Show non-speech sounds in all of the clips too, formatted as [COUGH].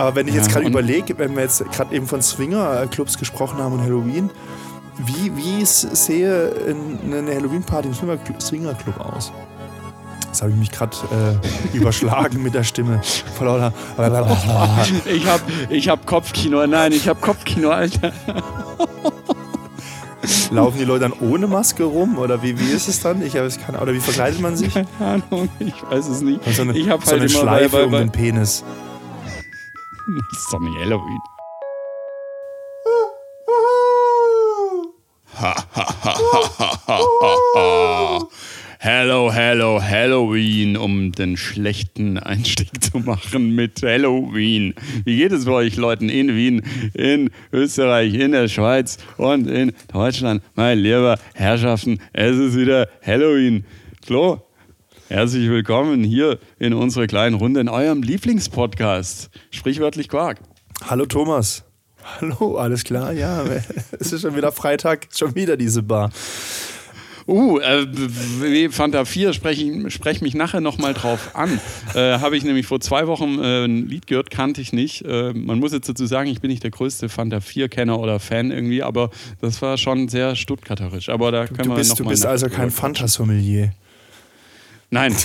Aber wenn ich jetzt gerade überlege, wenn wir jetzt gerade eben von Swinger-Clubs gesprochen haben und Halloween, wie, wie sehe ein- eine Halloween-Party im Swinger- Swinger-Club aus? Jetzt habe ich mich gerade äh, überschlagen mit der Stimme. Lauter. [LAUGHS] Ich hab, ich hab Kopfkino. Nein, ich hab Kopfkino, Alter. [LAUGHS] Laufen die Leute dann ohne Maske rum? Oder wie, wie ist es dann? Ich habe es keine Oder wie verkleidet man sich? Keine Ahnung, ich weiß es nicht. Und so eine, ich hab so halt eine Schleife bei, um bei, den Penis. [LAUGHS] Ist doch nicht Halloween. [LAUGHS] Hello, hello, Halloween, um den schlechten Einstieg zu machen mit Halloween. Wie geht es bei euch Leuten in Wien, in Österreich, in der Schweiz und in Deutschland? Meine lieber Herrschaften, es ist wieder Halloween. Flo, herzlich willkommen hier in unserer kleinen Runde in eurem Lieblingspodcast. Sprichwörtlich Quark. Hallo Thomas. Hallo, alles klar? Ja, [LAUGHS] es ist schon wieder Freitag, schon wieder diese Bar. Uh, äh, Fanta 4 spreche sprech mich nachher nochmal drauf an. [LAUGHS] Äh, Habe ich nämlich vor zwei Wochen äh, ein Lied gehört, kannte ich nicht. Äh, man muss jetzt dazu sagen, ich bin nicht der größte Fanta 4-Kenner oder Fan irgendwie, aber das war schon sehr stuttgarterisch. Aber da können Du wir bist, noch du mal bist also kein Fanta-Sommelier. Nein. [LAUGHS]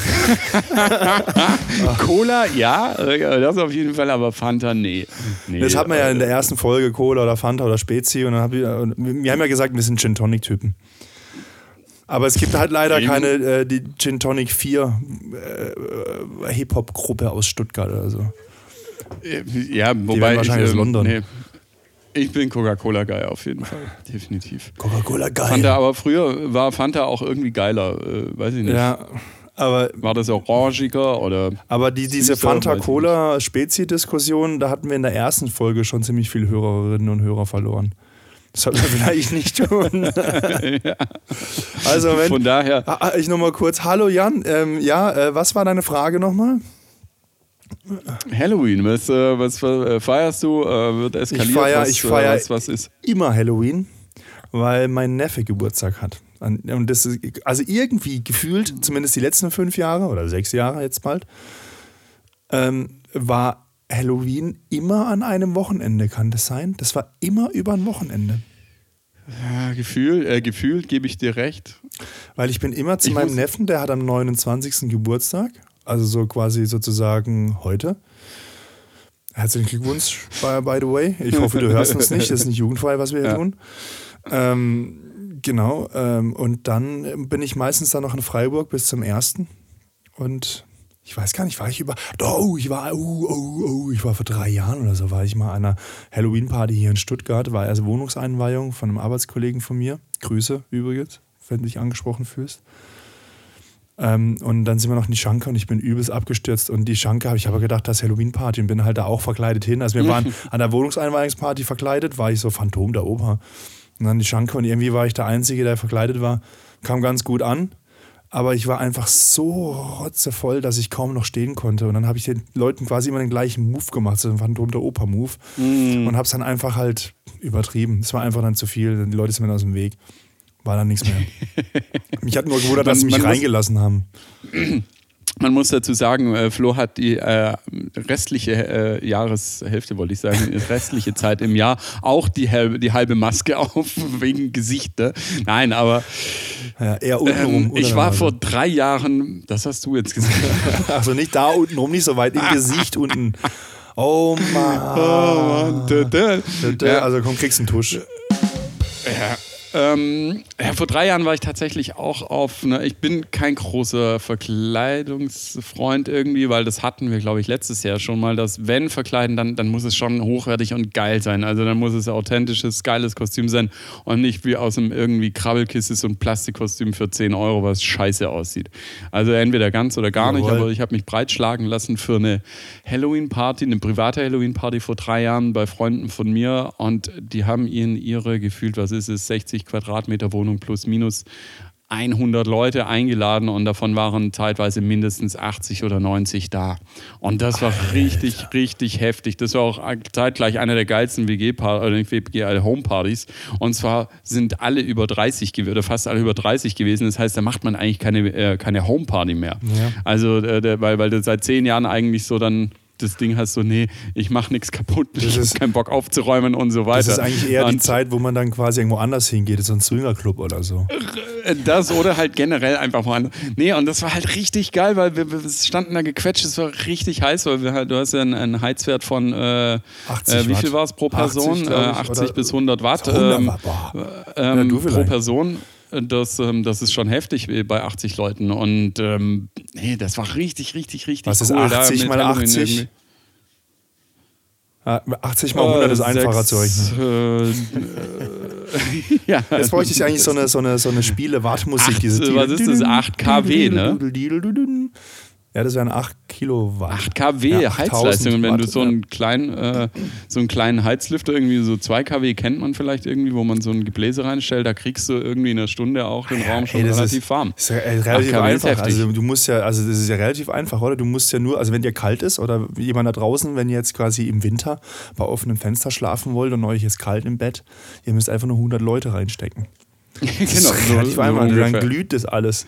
Cola, ja, äh, das auf jeden Fall, aber Fanta, nee. nee Das hat man ja in äh, der ersten Folge Cola oder Fanta oder Spezi und dann hab ich, wir haben ja gesagt, wir sind Gin Tonic Typen. Aber es gibt halt leider Gin- keine äh, die Gin Tonic 4 äh, Hip Hop Gruppe aus Stuttgart oder so. äh, Ja, wobei wahrscheinlich ich, aus ähm, London. Nee, ich bin Coca-Cola-Guy auf jeden Fall, [LAUGHS] definitiv. Coca-Cola geil. Fanta, aber früher war Fanta auch irgendwie geiler, äh, weiß ich nicht. ja, aber War das orangiger oder? aber die, diese Süßer, Fanta weiß ich Cola Spezi Diskussion, da hatten wir in der ersten Folge schon ziemlich viele Hörerinnen und Hörer verloren. Das sollten wir vielleicht nicht [LAUGHS] tun. Also wenn Von daher, Ah, ah, Ich nochmal kurz. Hallo Jan. Ähm, ja, äh, was war deine Frage nochmal? Halloween, was, äh, was äh, feierst du? Äh, wird eskaliert? feier- was, ich feier- äh, was, was ist? Immer Halloween, weil mein Neffe Geburtstag hat. Und das ist, also irgendwie gefühlt, zumindest die letzten fünf Jahre oder sechs Jahre jetzt bald, ähm, war Halloween immer an einem Wochenende, kann das sein? Das war immer über ein Wochenende. Ja, Gefühl, äh, gefühlt gebe ich dir recht. Weil ich bin immer zu Ich meinem Neffen, der hat am 29. Geburtstag, also so quasi sozusagen heute. Herzlichen Glückwunsch, by, by the way. Ich hoffe, du hörst uns nicht. Das ist nicht jugendfrei, was wir hier Ja. tun. Ähm, genau. Ähm, und dann bin ich meistens dann noch in Freiburg bis zum 1. Und ich weiß gar nicht, war ich über. Oh, ich war, oh, oh, oh, ich war vor drei Jahren oder so, war ich mal an einer Halloween-Party hier in Stuttgart, war also Wohnungseinweihung von einem Arbeitskollegen von mir. Grüße übrigens, wenn du dich angesprochen fühlst. Ähm, und dann sind wir noch in die Schanke und ich bin übelst abgestürzt. Und die Schanke habe ich aber gedacht, das ist Halloween-Party und bin halt da auch verkleidet hin. Also wir waren [LAUGHS] an der Wohnungseinweihungsparty verkleidet, war ich so Phantom der Oper. Und dann die Schanke und irgendwie war ich der Einzige, der verkleidet war. Kam ganz gut an. Aber ich war einfach so rotzevoll, dass ich kaum noch stehen konnte. Und dann habe ich den Leuten quasi immer den gleichen Move gemacht, so ein Phantom der Oper-Move. Und habe es dann einfach halt übertrieben. Es war einfach dann zu viel. Die Leute sind mir aus dem Weg. War dann nichts mehr. [LAUGHS] mich hat nur gewundert, dass sie mich reingelassen haben. [CLEARS THROAT] Man muss dazu sagen, äh, Flo hat die äh, restliche äh, Jahreshälfte, wollte ich sagen, die restliche Zeit im Jahr auch die halbe, die halbe Maske [LAUGHS] auf wegen Gesicht. Ne? Nein, aber Ja, eher untenrum. ähm, ich war Nase. vor drei Jahren, das hast du jetzt gesagt. [LAUGHS] Also nicht da unten rum, nicht so weit, im Gesicht unten. Oh Mann. Oh Mann. Also komm, kriegst einen Tusch. Ja. Ähm, ja, vor drei Jahren war ich tatsächlich auch auf. Ne, ich bin kein großer Verkleidungsfreund irgendwie, weil das hatten wir, glaube ich, letztes Jahr schon mal. Dass wenn verkleiden, dann, dann muss es schon hochwertig und geil sein. Also dann muss es ein authentisches, geiles Kostüm sein und nicht wie aus einem irgendwie Krabbelkiste so ein Plastikkostüm für 10 Euro, was scheiße aussieht. Also entweder ganz oder gar nicht, Jawohl. aber ich habe mich breitschlagen lassen für eine Halloween-Party, eine private Halloween-Party vor drei Jahren bei Freunden von mir und die haben ihnen ihre gefühlt, was ist es, 60 Quadratmeter Wohnung plus minus 100 Leute eingeladen und davon waren teilweise mindestens 80 oder 90 da. Und das war richtig, richtig heftig. Das war auch zeitgleich einer der geilsten WG-Partys, oder nicht WG, äh. Und zwar sind alle über 30 gewesen, oder fast alle über 30 gewesen. Das heißt, da macht man eigentlich keine, äh, keine Homeparty mehr. Ja. Also, äh, weil, weil das seit zehn Jahren eigentlich so dann das Ding hast, so, nee, ich mache nichts kaputt, Das ich habe ist- keinen Bock aufzuräumen und so weiter. Das ist eigentlich eher die Und Zeit, wo man dann quasi irgendwo anders hingeht, so ein Swingerclub oder so. Das oder halt generell einfach mal. Nee, und das war halt richtig geil, weil wir, wir standen da gequetscht, es war richtig heiß, weil wir halt, du hast ja einen, einen Heizwert von, äh, 80 äh, wie viel war es pro 80, Person? glaub äh, ich, 80 oder- bis 100 Watt. 100 ähm, Watt, ähm, Ja, du pro. Person. Das, ähm, das ist schon heftig äh, bei 80 Leuten. Und ähm, nee, das war richtig, richtig, richtig Was ist cool. da 80 mit mal Halloween 80? irgendwie. Ja, 80 mal 100 ist Äh, einfacher sechs, zu rechnen. Äh, [LAUGHS] ja, Jetzt bräuchte ich eigentlich so eine, so eine, so eine Spiele-Wartmusik. Diese was ist das? 8 kW, ne? Ja, das wären 8 Kilowatt. 8 kW Ja, 8000 Heizleistung. Und wenn du so einen kleinen, äh, so einen kleinen Heizlüfter, irgendwie so 2 kW kennt man vielleicht irgendwie, wo man so ein Gebläse reinstellt, da kriegst du irgendwie in einer Stunde auch den Raum schon Ey, das relativ ist, warm. Ist ja äh, relativ 8 kW ist einfach. heftig. Also du musst ja, also das ist ja relativ einfach, oder? Du musst ja nur, also wenn dir kalt ist oder jemand da draußen, wenn ihr jetzt quasi im Winter bei offenem Fenster schlafen wollt und euch ist kalt im Bett, ihr müsst einfach nur 100 Leute reinstecken. [LAUGHS] Das genau, ist relativ einfach. Dann glüht das alles.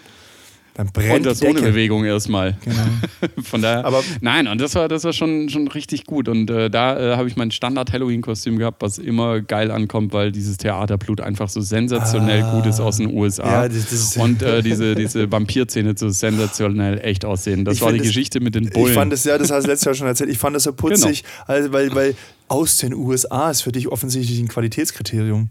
Dann brennt Und das ohne. Bewegung erstmal. Genau. [LAUGHS] Von daher. Aber- nein, und das war, das war schon, schon richtig gut. Und äh, da äh, habe ich mein Standard-Halloween-Kostüm gehabt, was immer geil ankommt, weil dieses Theaterblut einfach so sensationell Ah. gut ist aus den USA. Ja, das- das und äh, [LAUGHS] diese, diese Vampirzähne so sensationell echt aussehen. Das Ich war die das- Geschichte mit den Bullen. Ich fand das, ja, das hast du letztes Jahr schon erzählt, ich fand das so putzig, also, weil, weil aus den USA ist für dich offensichtlich ein Qualitätskriterium.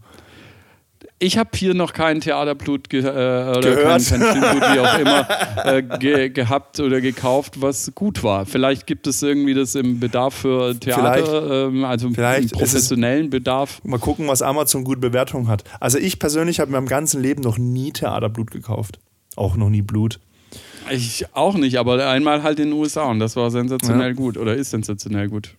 Ich habe hier noch kein Theaterblut ge äh, oder kein, Gehört. kein Filmblut, wie auch immer, [LAUGHS] äh, ge gehabt oder gekauft, was gut war. Vielleicht gibt es irgendwie das im Bedarf für Theater, ähm, also vielleicht im ist es- professionellen Bedarf. Mal gucken, was Amazon gut Bewertungen hat. Also ich persönlich habe in meinem ganzen Leben noch nie Theaterblut gekauft. Auch noch nie Blut. Ich auch nicht, aber einmal halt in den USA und das war sensationell Ja. gut oder ist sensationell gut.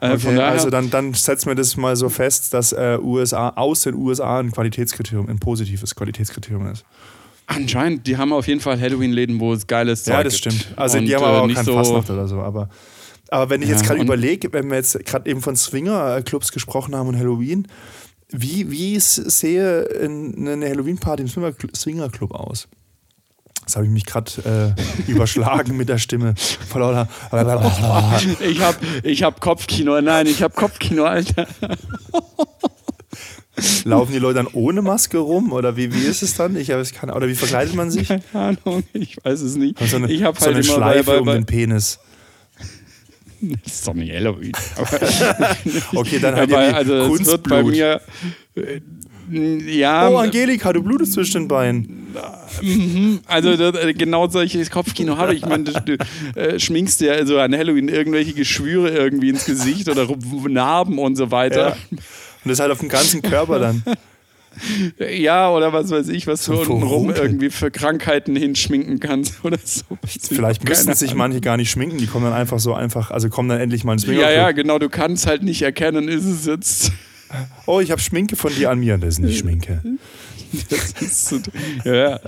Äh, Okay, also dann, dann setzen wir das mal so fest, dass äh, USA aus den USA ein Qualitätskriterium, ein positives Qualitätskriterium ist. anscheinend, die haben auf jeden Fall Halloween-Läden, wo es geiles Zeug Ja, das gibt. stimmt. Also Und, die haben äh, aber auch keinen so, Fastnacht oder so. Aber, aber wenn ich Ja, jetzt gerade überlege, wenn wir jetzt gerade eben von Swinger-Clubs gesprochen haben und Halloween, wie, wie sehe in- eine Halloween-Party im Swinger- Swinger-Club aus? Das habe ich mich gerade äh, überschlagen mit der Stimme. Lauter- Ich hab, ich hab Kopfkino, nein, ich hab Kopfkino, Alter. Laufen die Leute dann ohne Maske rum? Oder wie, wie ist es dann? Ich habe keine Oder wie verkleidet man sich? Keine Ahnung, ich weiß es nicht. So eine, ich hab so halt eine Schleife bei, bei, um bei, den Penis. Das ist doch nicht Halloween. [LAUGHS] Okay, dann halt aber, also es wird bei Kunstblut. mir äh, ja, Oh, Angelika, du blutest zwischen den Beinen. also äh, genau solches Kopfkino habe ich. Ich meine, du äh, schminkst dir also an Halloween irgendwelche Geschwüre irgendwie ins Gesicht oder Narben und so Ja. weiter. Und das halt auf dem ganzen Körper dann. [LAUGHS] Ja, oder was weiß ich, was du So unten rum irgendwie für Krankheiten hinschminken kannst oder so. Vielleicht müssen sich manche gar nicht schminken, die kommen dann einfach so einfach, also kommen dann endlich mal ins Ja, Swingerclub. ja, genau, du kannst halt nicht erkennen, ist es jetzt. Oh, ich habe Schminke von dir an mir. Das ist nicht Schminke. Das ist so, ja.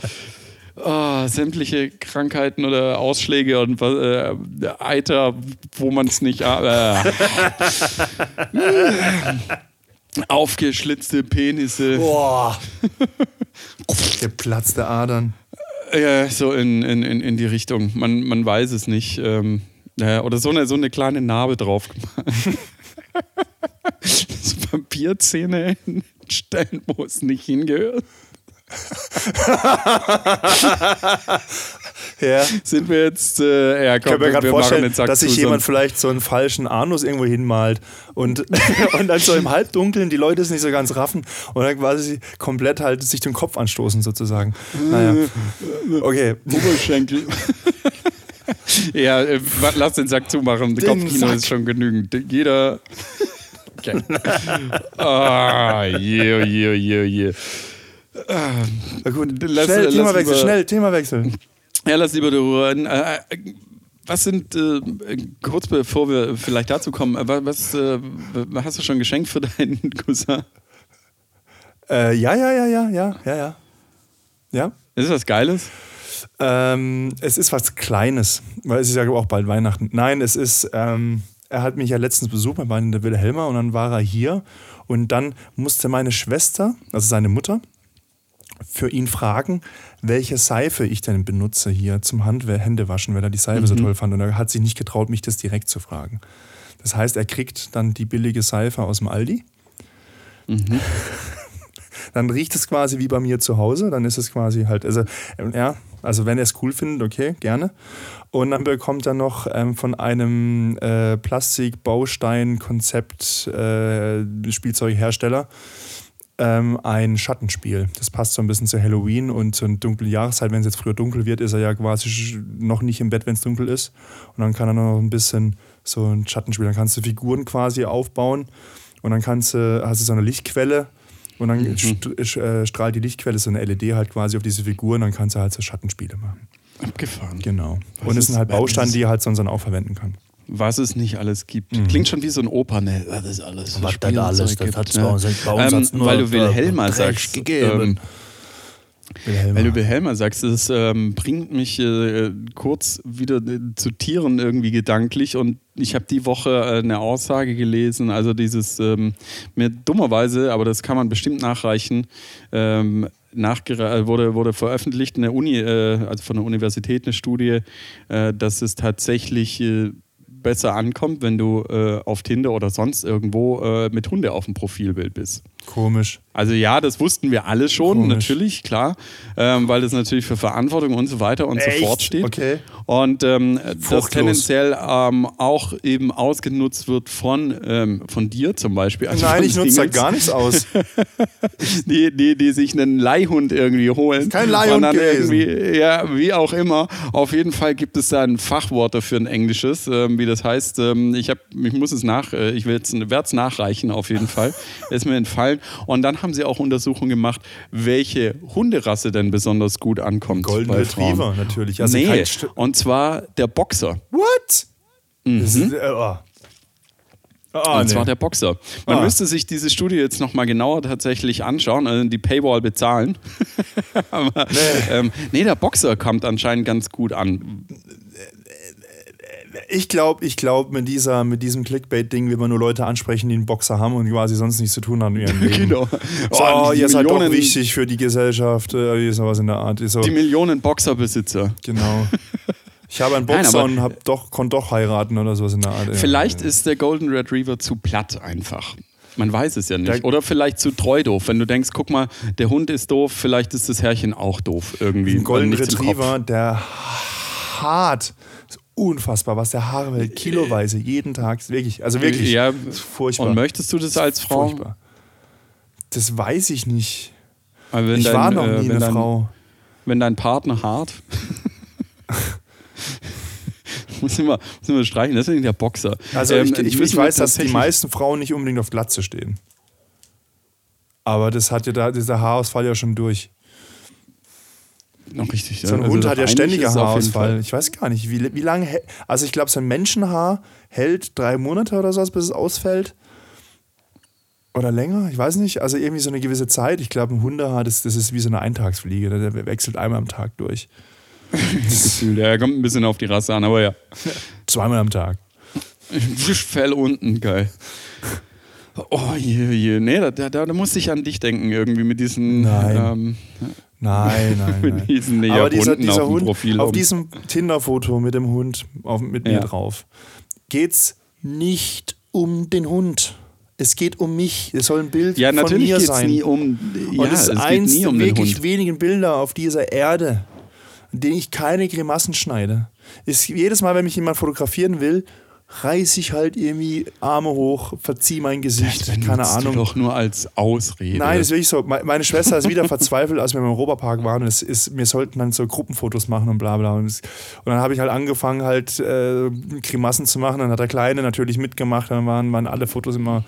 Oh, sämtliche Krankheiten oder Ausschläge und äh, Eiter, wo man es nicht. Äh, [LAUGHS] aufgeschlitzte Penisse. Boah. [LAUGHS] Geplatzte Adern. Ja, so in, in, in, in die Richtung. Man, man weiß es nicht. Ähm, ja, oder so eine, so eine kleine Narbe drauf gemacht. [LAUGHS] so Papierzähne in Stellen, wo es nicht hingehört. [LAUGHS] Ja. Sind wir jetzt, äh, ja, Ich komm, kann mir gerade vorstellen, dass sich jemand vielleicht so einen falschen Anus irgendwo hinmalt und, [LAUGHS] und dann so im Halbdunkeln die Leute es nicht so ganz raffen und dann quasi komplett halt sich den Kopf anstoßen sozusagen. Naja. Okay. Oberschenkel. [LAUGHS] ja, äh, lass den Sack zumachen. Den Kopfkino Sack. ist schon genügend. Jeder. Okay. [LAUGHS] ah, yeah, yeah, yeah, yeah. Na gut. Lass- schnell, lass Themawechsel, lieber- schnell, Themawechsel. Ja, lass lieber darüber reden. Äh, äh, was sind, äh, kurz bevor wir vielleicht dazu kommen, wa- was äh, hast du schon geschenkt für deinen [LAUGHS] Cousin? Äh, ja, ja, ja, ja, ja, ja, ja. Ja. Ist das was Geiles? Ähm, es ist was Kleines, weil es ist ja auch bald Weihnachten. Nein, es ist, ähm, er hat mich ja letztens besucht, wir waren in der Wilhelma und dann war er hier und dann musste meine Schwester, also seine Mutter, für ihn fragen, welche Seife ich denn benutze hier zum Hand Händewaschen, weil er die Seife so Mhm. toll fand. Und er hat sich nicht getraut, mich das direkt zu fragen. Das heißt, er kriegt dann die billige Seife aus dem Aldi. Mhm. [LAUGHS] Dann riecht es quasi wie bei mir zu Hause. Dann ist es quasi halt, also, ähm, ja, also wenn er es cool findet, okay, gerne. Und dann bekommt er noch ähm, von einem äh, Plastik-Baustein-Konzept-Spielzeughersteller ähm, ein Schattenspiel. Das passt so ein bisschen zu Halloween und zur dunklen Jahreszeit. Wenn es jetzt früher dunkel wird, ist er ja quasi noch nicht im Bett, wenn es dunkel ist. Und dann kann er noch ein bisschen so ein Schattenspiel. Dann kannst du Figuren quasi aufbauen und dann kannst du, hast du so eine Lichtquelle und dann st- äh, strahlt die Lichtquelle so eine LED halt quasi auf diese Figuren, dann kannst du halt so Schattenspiele machen. Abgefahren. Genau. Was und es ist- sind halt Bausteine, die er halt sonst dann auch verwenden kann. Was es nicht alles gibt. Mhm. Klingt schon wie so ein Oper, ne? Was ist alles? Was da alles, das gibt, hat's ne? bei uns- bei uns ähm, Weil du Wilhelma Dreck sagst. gegeben. Ähm, Wilhelm. Weil du Wilhelma sagst, das ähm, bringt mich äh, kurz wieder äh, zu Tieren irgendwie gedanklich und ich habe die Woche äh, eine Aussage gelesen, also dieses ähm, mir dummerweise, aber das kann man bestimmt nachreichen, ähm, äh, wurde, wurde veröffentlicht in der Uni, äh, also von der Universität eine Studie, äh, dass es tatsächlich besser ankommt, wenn du auf Tinder oder sonst irgendwo mit Hunde auf dem Profilbild bist. Komisch. Also ja, das wussten wir alle schon, Komisch. natürlich, klar, ähm, weil das natürlich für Verantwortung und so weiter und Echt? so fort steht. Okay. Und ähm, das tendenziell ähm, auch eben ausgenutzt wird von, ähm, von dir zum Beispiel. Also Nein, ich nutze da gar nichts aus. [LAUGHS] Die, die, die sich einen Leihhund irgendwie holen. Kein Leihhund und dann gewesen. irgendwie, Ja, wie auch immer. Auf jeden Fall gibt es da ein Fachwort dafür, ein englisches, ähm, wie das heißt. Ähm, ich, hab, ich muss es nach, äh, ich werde es nachreichen auf jeden Fall. Ist mir entfallen. Und dann haben sie auch Untersuchungen gemacht, welche Hunderasse denn besonders gut ankommt. Golden Retriever natürlich. Also nee, und zwar der Boxer. What? Das ist, äh, oh. Ah, und nee. zwar der Boxer. Man Ah. müsste sich diese Studie jetzt nochmal genauer tatsächlich anschauen, also die Paywall bezahlen. [LAUGHS] Aber, nee. Ähm, nee, der Boxer kommt anscheinend ganz gut an. Ich glaube, ich glaub, mit, dieser, mit diesem Clickbait-Ding will man nur Leute ansprechen, die einen Boxer haben und quasi sonst nichts zu tun haben in ihrem [LAUGHS] Leben. Genau. Oh, die ihr seid doch wichtig für die Gesellschaft, äh, sowas in der Art. So, Die Millionen Boxerbesitzer. genau. Ich habe einen [LAUGHS] Nein, Boxer aber- und hab doch, konnte doch heiraten oder sowas in der Art. ja. Vielleicht ist der Golden Retriever zu platt einfach. Man weiß es ja nicht. Der- Oder vielleicht zu treu doof. Wenn du denkst, guck mal, der Hund ist doof, vielleicht ist das Herrchen auch doof irgendwie. Ein Golden. Retriever, der hart. Ist unfassbar, was der Haare hält. Kiloweise, jeden Tag. Ist Wirklich, also wirklich. Ja, ist furchtbar. Und möchtest du das als Frau? Furchtbar. Das weiß ich nicht. Ich dein, war noch äh, nie eine dein, Frau. Wenn dein Partner hart. [LAUGHS] muss immer, muss immer streichen, deswegen der Boxer. Also Ähm, ich, ich, ich weiß, dass die meisten Frauen nicht unbedingt auf Glatze stehen. Aber das hat ja da, dieser Haarausfall ja schon durch. Noch richtig. So ein Also Hund hat ja ständiger jeden Haarausfall. Fall- Ich weiß gar nicht, wie, wie lange. Also ich glaube, so ein Menschenhaar hält drei Monate oder so, bis es ausfällt. Oder länger, ich weiß nicht. Also irgendwie so eine gewisse Zeit. Ich glaube, ein Hundehaar, das, das ist wie so eine Eintagsfliege. Der wechselt einmal am Tag durch. [LAUGHS] das Gefühl. Der kommt ein bisschen auf die Rasse an, aber ja. Zweimal am Tag. [LAUGHS] Fell unten, geil. Oh je, je. Nee, da, da, da musste ich an dich denken, irgendwie mit diesen. Nein. Ähm, Nein, [LAUGHS] nein, mit nein. diesen nee, Aber dieser, dieser auf dem Hund, Profil. auf diesem Tinder-Foto mit dem Hund auf, mit mir Ja. drauf, geht's nicht um den Hund. Es geht um mich. Es soll ein Bild ja, von natürlich mir geht es sein. nie um. Ja, Und es ist geht eins nie der um den wirklich Hund. wenigen Bilder auf dieser Erde, in denen ich keine Grimassen schneide. Ist jedes Mal, wenn mich jemand fotografieren will, reiße ich halt irgendwie Arme hoch, verziehe mein Gesicht, Das keine Ahnung. Doch nur als Ausrede. Nein, das ist wirklich so. Me- Meine Schwester ist wieder verzweifelt, als wir im Europapark waren. Es ist, wir sollten dann so Gruppenfotos machen und bla bla. Und, dann habe ich halt angefangen, halt äh, Grimassen zu machen. Dann hat der Kleine natürlich mitgemacht. Dann waren, waren alle Fotos immer,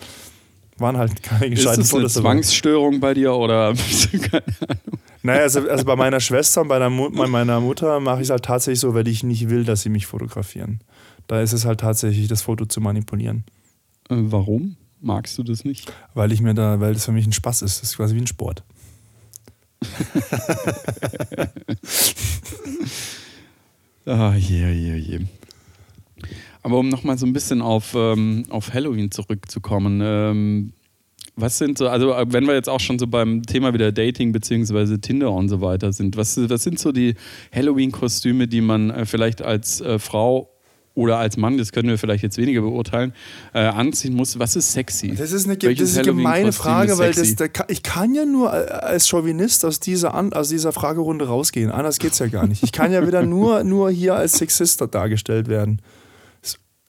waren halt keine ist gescheiten das eine. Zwangsstörung bei dir oder? [LAUGHS] Naja, also, also bei meiner Schwester und bei, Mu bei meiner Mutter mache ich es halt tatsächlich so, weil ich nicht will, dass sie mich fotografieren. Da ist es halt tatsächlich, das Foto zu manipulieren. Äh, Warum? Magst du das nicht? Weil ich mir da, weil das für mich ein Spaß ist. Das ist quasi wie ein Sport. [LAUGHS] Ah, je, je, je. Aber um nochmal so ein bisschen auf, ähm, auf Halloween zurückzukommen. Ähm, was sind so, also äh, wenn wir jetzt auch schon so beim Thema wieder Dating beziehungsweise Tinder und so weiter sind, was, was sind so die Halloween-Kostüme, die man äh, vielleicht als äh, Frau oder als Mann, das können wir vielleicht jetzt weniger beurteilen, äh, anziehen muss. Was ist sexy? Das ist eine, das ist eine gemeine Frage, weil das, da, ich kann ja nur als Chauvinist aus dieser, aus dieser Fragerunde rausgehen. Anders geht es ja gar nicht. Ich kann ja wieder nur, [LAUGHS] nur hier als Sexist dargestellt werden.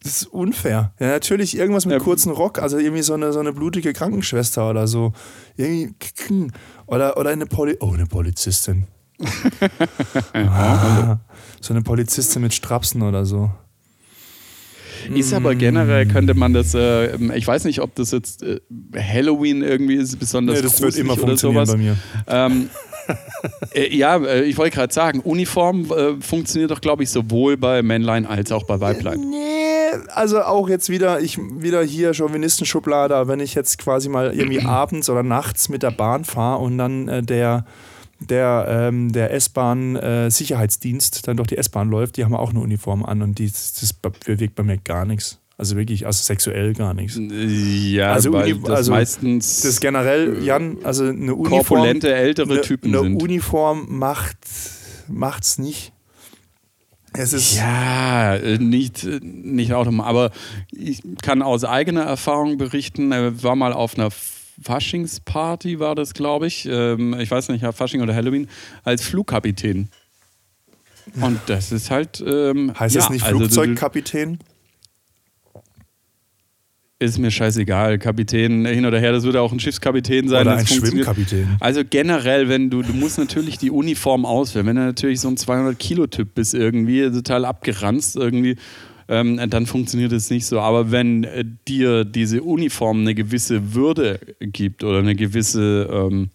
Das ist unfair. Ja, natürlich irgendwas mit ja. kurzen Rock, also irgendwie so eine, so eine blutige Krankenschwester oder so. Irgendwie, oder, oder eine, Poli oh, eine Polizistin. [LAUGHS] ah, so eine Polizistin mit Strapsen oder so. Ist aber generell, könnte man das, äh, ich weiß nicht, ob das jetzt äh, Halloween irgendwie ist, besonders nee, das wird immer oder sowas. bei mir. Ähm, [LAUGHS] äh, ja, äh, ich wollte gerade sagen, Uniform äh, funktioniert doch, glaube ich, sowohl bei Männlein als auch bei Weiblein. Nee, also auch jetzt wieder, ich wieder hier Chauvinistenschublade, wenn ich jetzt quasi mal irgendwie [CLEARS THROAT] abends oder nachts mit der Bahn fahre und dann äh, der der, ähm, der S-Bahn-Sicherheitsdienst äh, dann durch die S-Bahn läuft, die haben auch eine Uniform an und die, das bewegt bei mir gar nichts. Also wirklich, also sexuell gar nichts. Ja, also, Uni, das also meistens das generell, Jan, also eine Uniform. Korpulente ältere eine, Typen eine sind. Uniform macht macht's nicht. Es ist ja, äh, nicht, nicht automatisch, aber ich kann aus eigener Erfahrung berichten, er war mal auf einer Faschingsparty war das, glaube ich. Ähm, ich weiß nicht, Fasching oder Halloween, als Flugkapitän. Und das ist halt. Ähm, heißt ja, das nicht also Flugzeugkapitän? ist mir scheißegal, Kapitän hin oder her, das würde auch ein Schiffskapitän sein. Oder ein Schwimmkapitän. Also generell, wenn du, du musst natürlich die Uniform auswählen. Wenn du natürlich so ein 200-Kilo-Typ bist irgendwie, total abgeranzt irgendwie, ähm, dann funktioniert es nicht so. Aber wenn äh, dir diese Uniform eine gewisse Würde gibt oder eine gewisse ähm,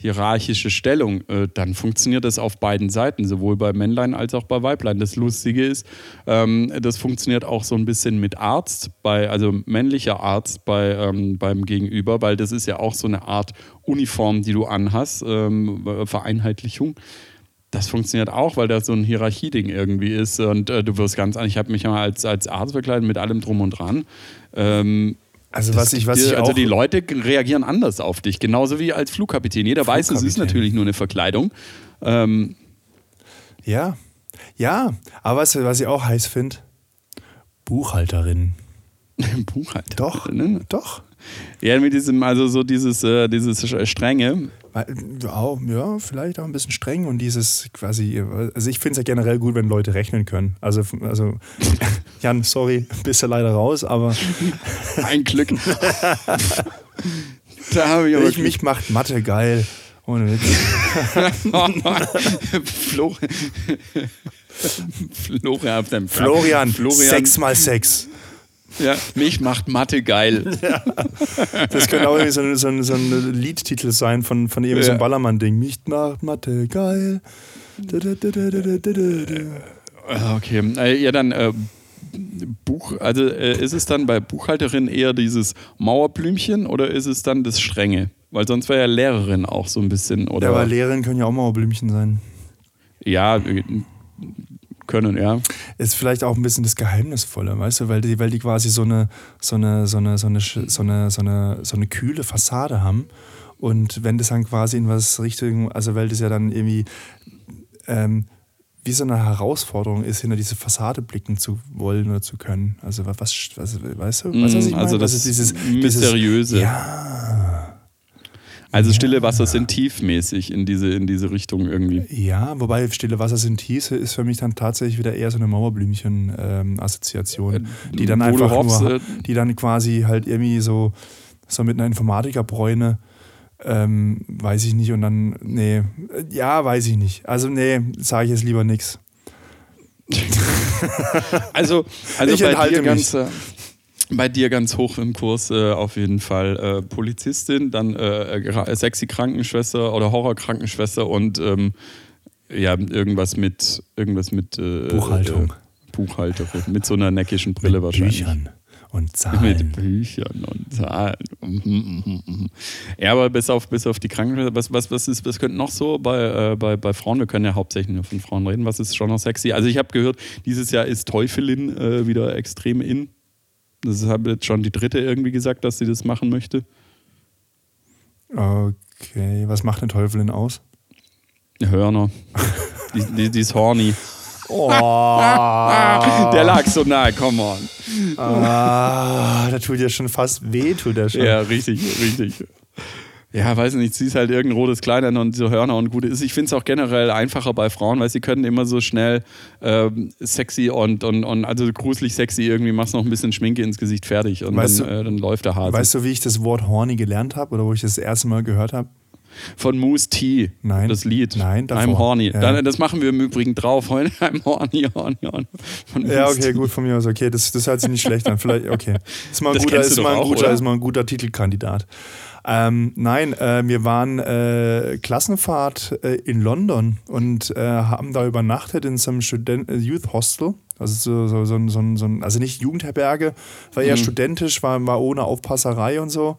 hierarchische Stellung, äh, dann funktioniert das auf beiden Seiten, sowohl bei Männlein als auch bei Weiblein. Das Lustige ist, ähm, das funktioniert auch so ein bisschen mit Arzt, bei, also männlicher Arzt bei, ähm, beim Gegenüber, weil das ist ja auch so eine Art Uniform, die du anhast, ähm, Vereinheitlichung das funktioniert auch, weil da so ein Hierarchieding irgendwie ist und äh, du wirst ganz an. Ich habe mich mal als, als Arzt verkleidet mit allem drum und dran. Ähm, also was ich, was ich also die Leute reagieren anders auf dich, genauso wie als Flugkapitän. Jeder Flugkapitän. weiß, es ist natürlich nur eine Verkleidung. Ähm, ja, ja, aber was, was ich auch heiß finde, Buchhalterin. [LAUGHS] Buchhalterin? Doch, ne? doch. Ja, mit diesem, also so dieses, äh, dieses Strenge. Auch, ja, vielleicht auch ein bisschen streng und dieses quasi, also ich finde es ja generell gut, wenn Leute rechnen können. Also, also [LAUGHS] Jan, sorry, bist ja leider raus, aber. [LAUGHS] Ein Glück. [LAUGHS] da habe ich aber. Ich, mich macht Mathe geil. Ohne Witz. Florian. Florian, Florian, Florian. Sechs mal sechs. Ja, mich macht Mathe geil. [LAUGHS] Ja. Das könnte auch irgendwie so, so, so ein Liedtitel sein von, von irgendeinem ja. Ballermann-Ding. Mich macht Mathe geil. Okay, äh, ja dann äh, Buch, also äh, ist es dann bei Buchhalterin eher dieses Mauerblümchen oder ist es dann das Strenge? Weil sonst wäre ja Lehrerin auch so ein bisschen, oder? Ja, aber Lehrerin können ja auch Mauerblümchen sein. Ja, äh, können, ja. Ist vielleicht auch ein bisschen das Geheimnisvolle, weißt du, weil die, weil die quasi so eine, so eine, so eine, so eine, so eine, so eine, so eine kühle Fassade haben. Und wenn das dann quasi in was Richtung, also weil das ja dann irgendwie ähm, wie so eine Herausforderung ist, hinter diese Fassade blicken zu wollen oder zu können. Also was, was weißt du, weißt du, was ich mm, Also das, das ist dieses Mysteriöse. Dieses, ja, also stille Wasser sind tiefmäßig in diese, in diese Richtung irgendwie. Ja, wobei stille Wasser sind tief ist für mich dann tatsächlich wieder eher so eine Mauerblümchen-Assoziation, ähm, die dann einfach hoffst, nur, äh, die dann quasi halt irgendwie so, so mit einer Informatikerbräune ähm, weiß ich nicht und dann, nee, ja, weiß ich nicht. Also nee, sage ich jetzt lieber nichts. [LAUGHS] also, also ich bei dir ganz, bei dir ganz hoch im Kurs äh, auf jeden Fall äh, Polizistin, dann äh, äh sexy Krankenschwester oder Horror-Krankenschwester und ähm, ja, irgendwas mit irgendwas mit äh, Buchhaltung. Äh, Buchhalterin, mit so einer neckischen Brille mit wahrscheinlich. Büchern und Zahlen. Mit Büchern und Zahlen. Ja, aber bis auf, bis auf die Krankenschwester, was, was, was, ist, was könnte noch so bei, bei, bei Frauen, wir können ja hauptsächlich nur von Frauen reden, was ist schon noch sexy? Also ich habe gehört, dieses Jahr ist Teufelin wieder extrem in. Das hat jetzt schon die dritte irgendwie gesagt, dass sie das machen möchte. Okay, was macht eine Teufelin aus? Hörner. [LAUGHS] die, die, die ist horny. Oh, [LAUGHS] Der lag so nah, come on. ah, da tut ja schon fast weh, tut er schon. Ja, richtig, richtig. Ja, weiß nicht, sie ist halt irgendein rotes Kleid an und so Hörner und gut ist. Ich finde es auch generell einfacher bei Frauen, weil sie können immer so schnell ähm, sexy und, und, und also gruselig sexy irgendwie, machst noch ein bisschen Schminke ins Gesicht fertig und Weißt dann, du- äh, dann läuft der Hase. Weißt du, wie ich das Wort horny gelernt habe oder wo ich das, das erste Mal gehört habe? Von Moose T. Nein. Das Lied. Nein, davor. I'm horny. Ja. Das machen wir im Übrigen drauf. [LAUGHS] Heute I'm horny, horny, horny. Ja, okay, gut von mir aus. Okay, das, das hört sich nicht schlecht an. Vielleicht, okay. Ist mal ein Das guter, kennst du ist doch mal ein auch, guter, oder? ist mal ein guter Titelkandidat. Ähm, nein, äh, wir waren äh, Klassenfahrt äh, in London und äh, haben da übernachtet in so einem Student äh, Youth Hostel. Also so, so, so, also nicht Jugendherberge, war eher Mhm. studentisch, war, war ohne Aufpasserei und so.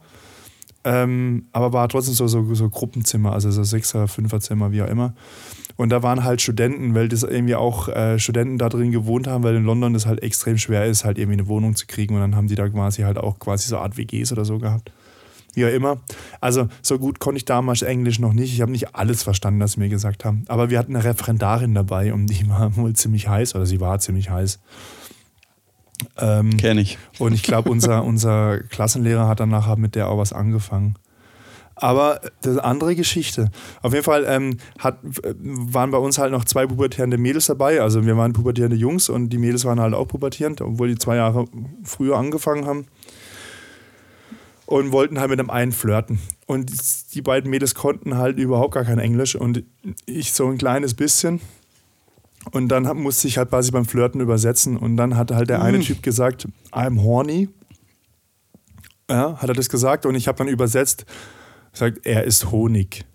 Ähm, aber war trotzdem so, so, so Gruppenzimmer, also so Sechser, Fünferzimmer, wie auch immer. Und da waren halt Studenten, weil das irgendwie auch äh, Studenten da drin gewohnt haben, weil in London das halt extrem schwer ist, halt irgendwie eine Wohnung zu kriegen. Und dann haben die da quasi halt auch quasi so Art WGs oder so gehabt. Wie auch immer. Also so gut konnte ich damals Englisch noch nicht. Ich habe nicht alles verstanden, was sie mir gesagt haben. Aber wir hatten eine Referendarin dabei und die war [LAUGHS] wohl ziemlich heiß oder sie war ziemlich heiß. Ähm, Kenn ich. und ich glaube, unser, [LAUGHS] unser Klassenlehrer hat dann nachher mit der auch was angefangen. Aber das ist eine andere Geschichte. Auf jeden Fall ähm, hat, waren bei uns halt noch zwei pubertierende Mädels dabei. Also wir waren pubertierende Jungs und die Mädels waren halt auch pubertierend, obwohl die zwei Jahre früher angefangen haben. Und wollten halt mit dem einen flirten. Und die beiden Mädels konnten halt überhaupt gar kein Englisch und ich so ein kleines bisschen. Und dann musste ich halt quasi beim Flirten übersetzen. Und dann hat halt der eine Typ gesagt, I'm horny. Ja, hat er das gesagt. Und ich habe dann übersetzt, gesagt, er ist Honig.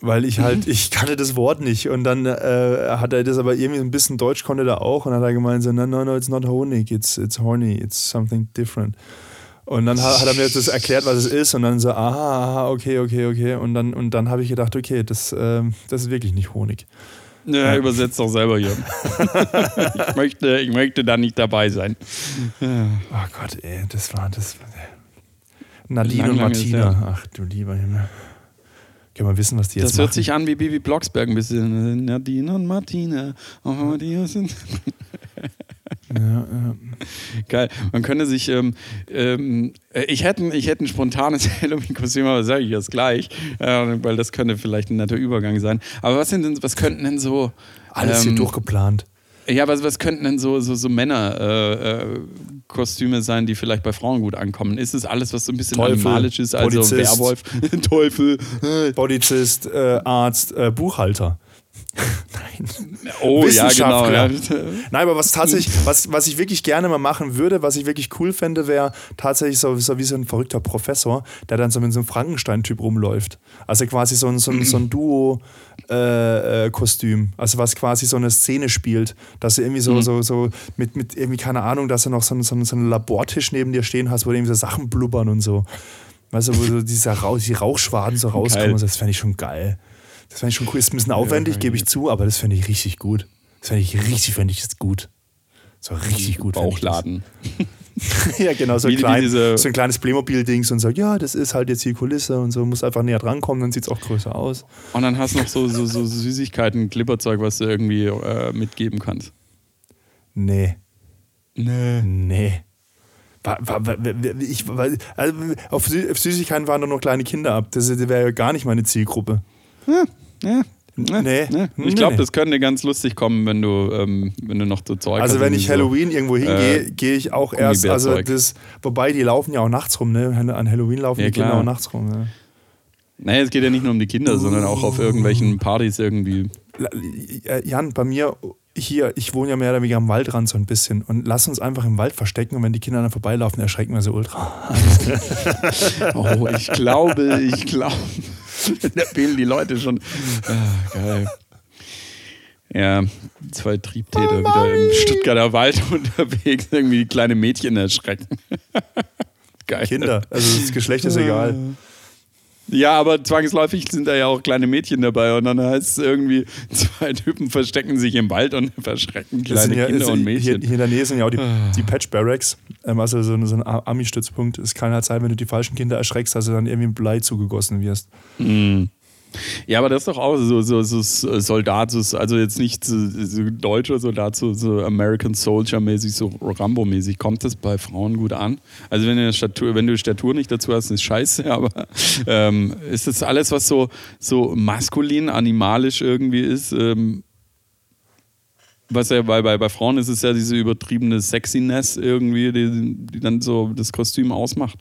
Weil ich halt, [LAUGHS] ich kannte das Wort nicht. Und dann äh, hat er das aber irgendwie ein bisschen Deutsch konnte er auch. Und hat er gemeint, so, no, no, no, it's not Honig, it's, it's horny, it's something different. Und dann hat, hat er mir das erklärt, was es ist. Und dann so, aha, aha, okay, okay, okay. Und dann, und dann habe ich gedacht, okay, das, ähm, das ist wirklich nicht Honig. Ja, übersetzt doch selber hier. [LAUGHS] ich, möchte, ich möchte da nicht dabei sein. Oh Gott, ey, das war das. Nadine Lang, und Martina. Ach du lieber Himmel. Können wir wissen, was die jetzt Das hört machen? sich an wie Bibi Blocksberg ein bisschen. Nadine und Martina. Die sind ja, ja. Geil. Man könnte sich, ähm, ähm, äh, ich hätte ich hätte ein spontanes [LAUGHS] Halloween-Kostüm, aber sage ich jetzt gleich, äh, weil das könnte vielleicht ein netter Übergang sein. Aber was sind denn, was könnten denn so, Alles hier ähm, durchgeplant. Ja, was, was könnten denn so, so, so Männer-Kostüme äh, Kostüme sein, die vielleicht bei Frauen gut ankommen? Ist es alles, was so ein bisschen Teufel, animalisch ist, also Polizist. Werwolf, [LAUGHS] Teufel? Polizist, äh, Arzt, äh, Buchhalter. [LAUGHS] Nein. Oh ja, genau. Ja. Nein, aber was tatsächlich, was, was ich wirklich gerne mal machen würde, was ich wirklich cool fände, wäre tatsächlich so, so wie so ein verrückter Professor, der dann so mit so einem Frankenstein-Typ rumläuft. Also quasi so ein, so ein, so ein Duo-Kostüm. also was quasi so eine Szene spielt, dass du irgendwie so, so, so mit, mit irgendwie, keine Ahnung, dass du noch so, einen- so, einen- so einen Labortisch neben dir stehen hast, wo irgendwie so Sachen blubbern und so. Weißt du, wo so dieser Rauch, die Rauchschwaden so rauskommen. Geil. Das fände ich schon geil. Das fände ich schon cool. Ist ein bisschen aufwendig, gebe ich zu, aber das fände ich richtig gut. Das fände ich richtig, fände ich das gut. So richtig gut. Bauchladen. [LAUGHS] ja, genau, so ein, klein, so ein kleines Playmobil-Dings und sagt, ja, das ist halt jetzt die Kulisse und so, muss einfach näher drankommen, dann sieht es auch größer aus. Und dann hast du noch so, so, so Süßigkeiten, Glibberzeug, was du irgendwie äh, mitgeben kannst. Nee, Nee. nee. Wa- wa- wa- wa- Ich, also auf Süßigkeiten waren doch nur kleine Kinder ab. Das wäre ja gar nicht meine Zielgruppe. Ja. Nee. Nee. Nee, Ich glaube, das könnte ganz lustig kommen, wenn du, ähm, wenn du noch so Zeug Also hast, wenn ich so- Halloween irgendwo hingehe, äh, gehe ich auch erst, also das, wobei die laufen ja auch nachts rum, ne? An Halloween laufen Ja, die Kinder auch nachts rum. Ja. Naja, es geht ja nicht nur um die Kinder, sondern auch auf irgendwelchen Partys irgendwie. Äh, Jan, bei mir hier, ich wohne ja mehr oder weniger am Waldrand so ein bisschen und lass uns einfach im Wald verstecken und wenn die Kinder dann vorbeilaufen, erschrecken wir so ultra. [LAUGHS] Oh, ich glaube, ich glaube. [LAUGHS] da fehlen die Leute schon. Ah, geil. Ja, zwei Triebtäter wieder im Stuttgarter Wald [LAUGHS] unterwegs, irgendwie kleine Mädchen erschrecken. [LAUGHS] geil. Kinder, also das Geschlecht ist egal. Ja, aber zwangsläufig sind da ja auch kleine Mädchen dabei und dann heißt es irgendwie, [LAUGHS] zwei Typen verstecken sich im Wald und [LAUGHS] verschrecken kleine ja, Kinder und Hier, Mädchen. hier in der Nähe sind ja auch die, Ah. die Patch Barracks, ähm, also so, ein- so ein Army-Stützpunkt. Es kann halt sein, wenn du die falschen Kinder erschreckst, dass du dann irgendwie mit Blei zugegossen wirst. Ja, aber das ist doch auch so, so, so Soldat, so, also jetzt nicht so, so deutscher Soldat, so, so American Soldier-mäßig, so Rambo-mäßig. Kommt das bei Frauen gut an? Also wenn du Statur, wenn du Statur nicht dazu hast, ist scheiße, [LAUGHS] aber ähm, ist das alles, was so, so maskulin, animalisch irgendwie ist, ähm, was ja bei, bei, bei Frauen ist es ja diese übertriebene Sexiness irgendwie, die, die dann so das Kostüm ausmacht.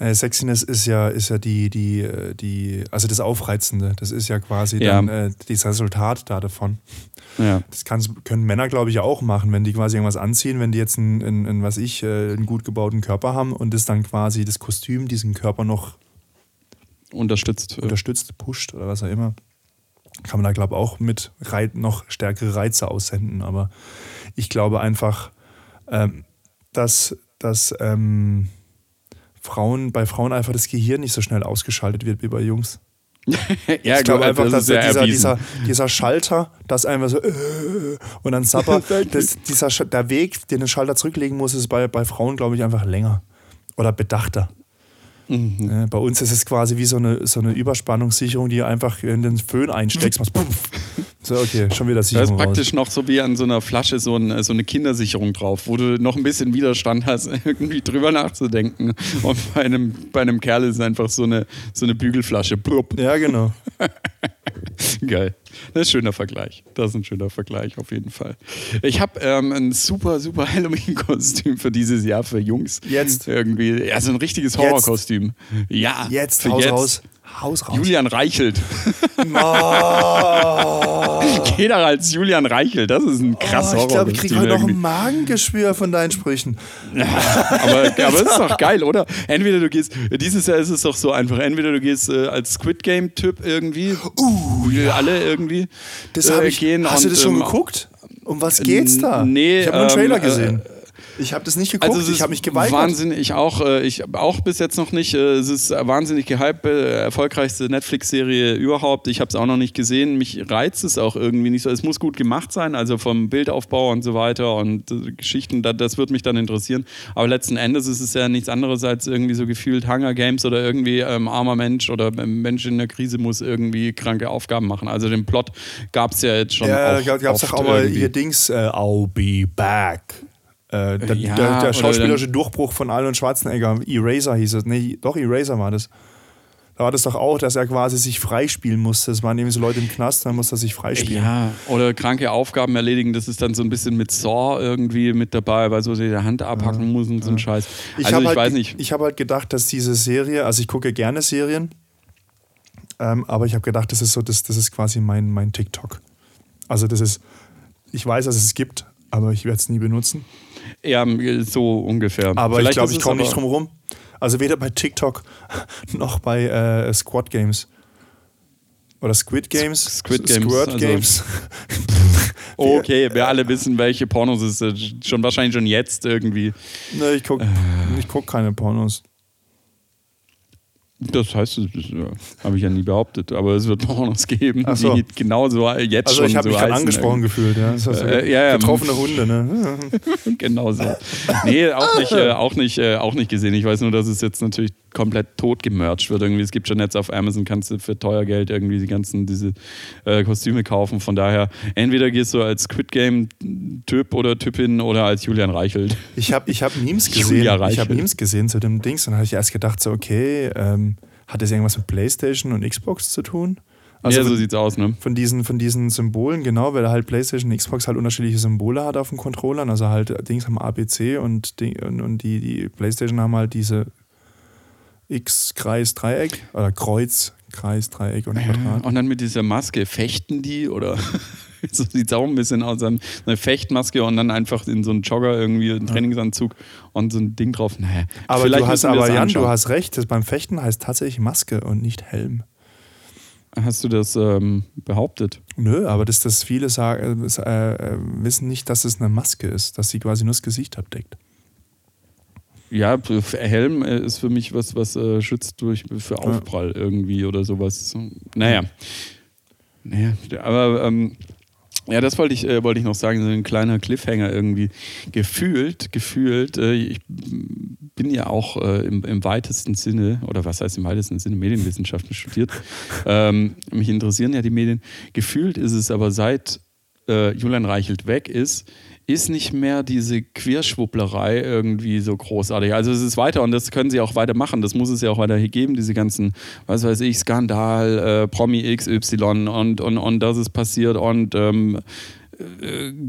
Äh, Sexiness ist ja, ist ja die, die, äh, die, also das Aufreizende. Das ist ja quasi Ja. dann äh, das Resultat da davon. Ja. Das können Männer, glaube ich, auch machen, wenn die quasi irgendwas anziehen, wenn die jetzt einen, einen, einen was ich, äh, einen gut gebauten Körper haben und das dann quasi das Kostüm diesen Körper noch Unterstützt. unterstützt, pusht oder was auch immer, kann man da, glaube ich, auch mit Rei- noch stärkere Reize aussenden. Aber ich glaube einfach, ähm, dass, dass ähm, Frauen, bei Frauen einfach das Gehirn nicht so schnell ausgeschaltet wird wie bei Jungs. [LAUGHS] ja, ich glaube einfach, dass dieser, dieser, dieser Schalter, das einfach so äh, und dann [LAUGHS] Zapper, das, dieser, der Weg, den der Schalter zurücklegen muss, ist bei, bei Frauen, glaube ich, einfach länger oder bedachter. Mhm. Ja, bei uns ist es quasi wie so eine, so eine Überspannungssicherung, die einfach in den Föhn einsteckst. [LAUGHS] machst puff. So, okay, schon wieder Da ist Sicherung praktisch raus. noch so wie an so einer Flasche so, ein, so eine Kindersicherung drauf, wo du noch ein bisschen Widerstand hast, [LAUGHS] irgendwie drüber nachzudenken. Und bei einem, bei einem Kerl ist es einfach so eine, so eine Bügelflasche. Blub. Ja, genau. [LAUGHS] Geil. Das ist ein schöner Vergleich. Das ist ein schöner Vergleich, auf jeden Fall. Ich habe ähm, ein super, super [LAUGHS] Halloween-Kostüm für dieses Jahr für Jungs. Jetzt. Irgendwie. Ja, so ein richtiges Horrorkostüm. Ja. Jetzt, für Haus jetzt. raus. Haus raus. Julian Reichelt. Oh, [LAUGHS] da als Julian Reichelt. Das ist ein krass oh, ich glaube, ich kriege heute noch ein Magengeschwür von deinen Sprüchen. [LAUGHS] aber, [LAUGHS] aber es ist doch geil, oder? Entweder du gehst, dieses Jahr ist es doch so einfach, entweder du gehst äh, als Squid Game-Typ irgendwie, uh, wir alle irgendwie Das äh, ich, gehen. hast du und, das schon ähm, geguckt? Um was geht's da? nee, ich habe nur einen Trailer ähm, gesehen. Ich habe das nicht geguckt, Also ich habe mich geweigert. Wahnsinnig, ich auch, äh, ich auch bis jetzt noch nicht. Äh, es ist wahnsinnig gehypt, äh, erfolgreichste Netflix-Serie überhaupt. Ich habe es auch noch nicht gesehen. Mich reizt es auch irgendwie nicht so. Es muss gut gemacht sein, also vom Bildaufbau und so weiter und äh, Geschichten. Da, das wird mich dann interessieren. Aber letzten Endes ist es ja nichts anderes als irgendwie so gefühlt Hunger Games oder irgendwie ähm, armer Mensch oder ein Mensch in der Krise muss irgendwie kranke Aufgaben machen. Also den Plot gab es ja jetzt schon. Ja, gab es auch mal ihr Dings, äh, I'll be back. Äh, der, Ja, der, der schauspielerische Durchbruch von Arnold Schwarzenegger, Eraser hieß es. Nee, doch, Eraser war das. Da war das doch auch, dass er quasi sich freispielen musste. Es waren irgendwie so Leute im Knast, dann musste er sich freispielen. Ja, oder kranke Aufgaben erledigen, das ist dann so ein bisschen mit Saw irgendwie mit dabei, weil so die Hand abhacken muss und so ein Scheiß. Ich also habe ich halt, weiß nicht. Ich habe halt gedacht, dass diese Serie, also ich gucke gerne Serien, ähm, aber ich habe gedacht, das ist so, das, das ist quasi mein, mein TikTok. Also das ist, ich weiß, dass es gibt, aber ich werde es nie benutzen. Ja, so ungefähr. Aber Vielleicht ich glaube, ist ich komme nicht drum rum. Also weder bei TikTok [LAUGHS] noch bei äh, Squad Games. Oder Squid Games. Squid Games, Squirt also- Games. [LAUGHS] Okay, wir alle wissen, welche Pornos es äh, schon wahrscheinlich schon jetzt irgendwie. ne, ich gucke Äh. ich guck keine Pornos. Das heißt, das habe ich ja nie behauptet, aber es wird [LAUGHS] Pornos geben, Ach so. die genauso jetzt Also schon ich habe so mich heißen angesprochen gefühlt. Ja. Das heißt, Äh, ja, ja. getroffene Hunde. Ne? [LAUGHS] genau so. Nee, auch nicht, äh, auch, nicht, äh, auch nicht gesehen. Ich weiß nur, dass es jetzt natürlich komplett tot gemercht wird. Irgendwie, es gibt schon jetzt auf Amazon, kannst du für teuer Geld irgendwie die ganzen diese äh, Kostüme kaufen. Von daher, entweder gehst du als Squid Game-Typ oder Typin oder als Julian Reichelt. Ich habe ich hab Memes [LAUGHS] gesehen. Ich habe Memes gesehen zu dem Dings und habe ich erst gedacht, so, okay, ähm, hat das irgendwas mit Playstation und Xbox zu tun? Also ja, so sieht's aus, ne? von, diesen, von diesen Symbolen, genau, weil halt Playstation und Xbox halt unterschiedliche Symbole hat auf den Controllern. Also halt Dings haben ABC und, und, und die, die Playstation haben halt diese X, Kreis, Dreieck oder Kreuz, Kreis, Dreieck und Quadrat. Und dann mit dieser Maske, fechten die oder [LAUGHS] so sieht's auch ein bisschen aus. Eine Fechtmaske und dann einfach in so einen Jogger irgendwie, einen Trainingsanzug und so ein Ding drauf. Naja, Aber vielleicht du hast, aber Jan, anschauen. du hast recht, das beim Fechten heißt tatsächlich Maske und nicht Helm. Hast du das ähm, behauptet? Nö, aber dass das viele sagen, äh, äh, wissen nicht, dass es eine Maske ist, dass sie quasi nur das Gesicht abdeckt. Ja, Helm äh, ist für mich was, was äh, schützt durch für Aufprall irgendwie oder sowas. Naja. Naja, aber ähm, ja, das wollte ich, äh, wollte ich noch sagen, so ein kleiner Cliffhanger irgendwie. Gefühlt, gefühlt, äh, ich bin ja auch äh, im, im, weitesten Sinne, oder was heißt im weitesten Sinne, Medienwissenschaften studiert. [LAUGHS] ähm, mich interessieren ja die Medien. Gefühlt ist es aber seit äh, Julian Reichelt weg ist, ist nicht mehr diese Querschwupplerei irgendwie so großartig. Also es ist weiter und das können sie auch weiter machen. Das muss es ja auch weiter geben, diese ganzen, was weiß ich, Skandal, äh, Promi XY und, und, und das ist passiert und ähm, äh,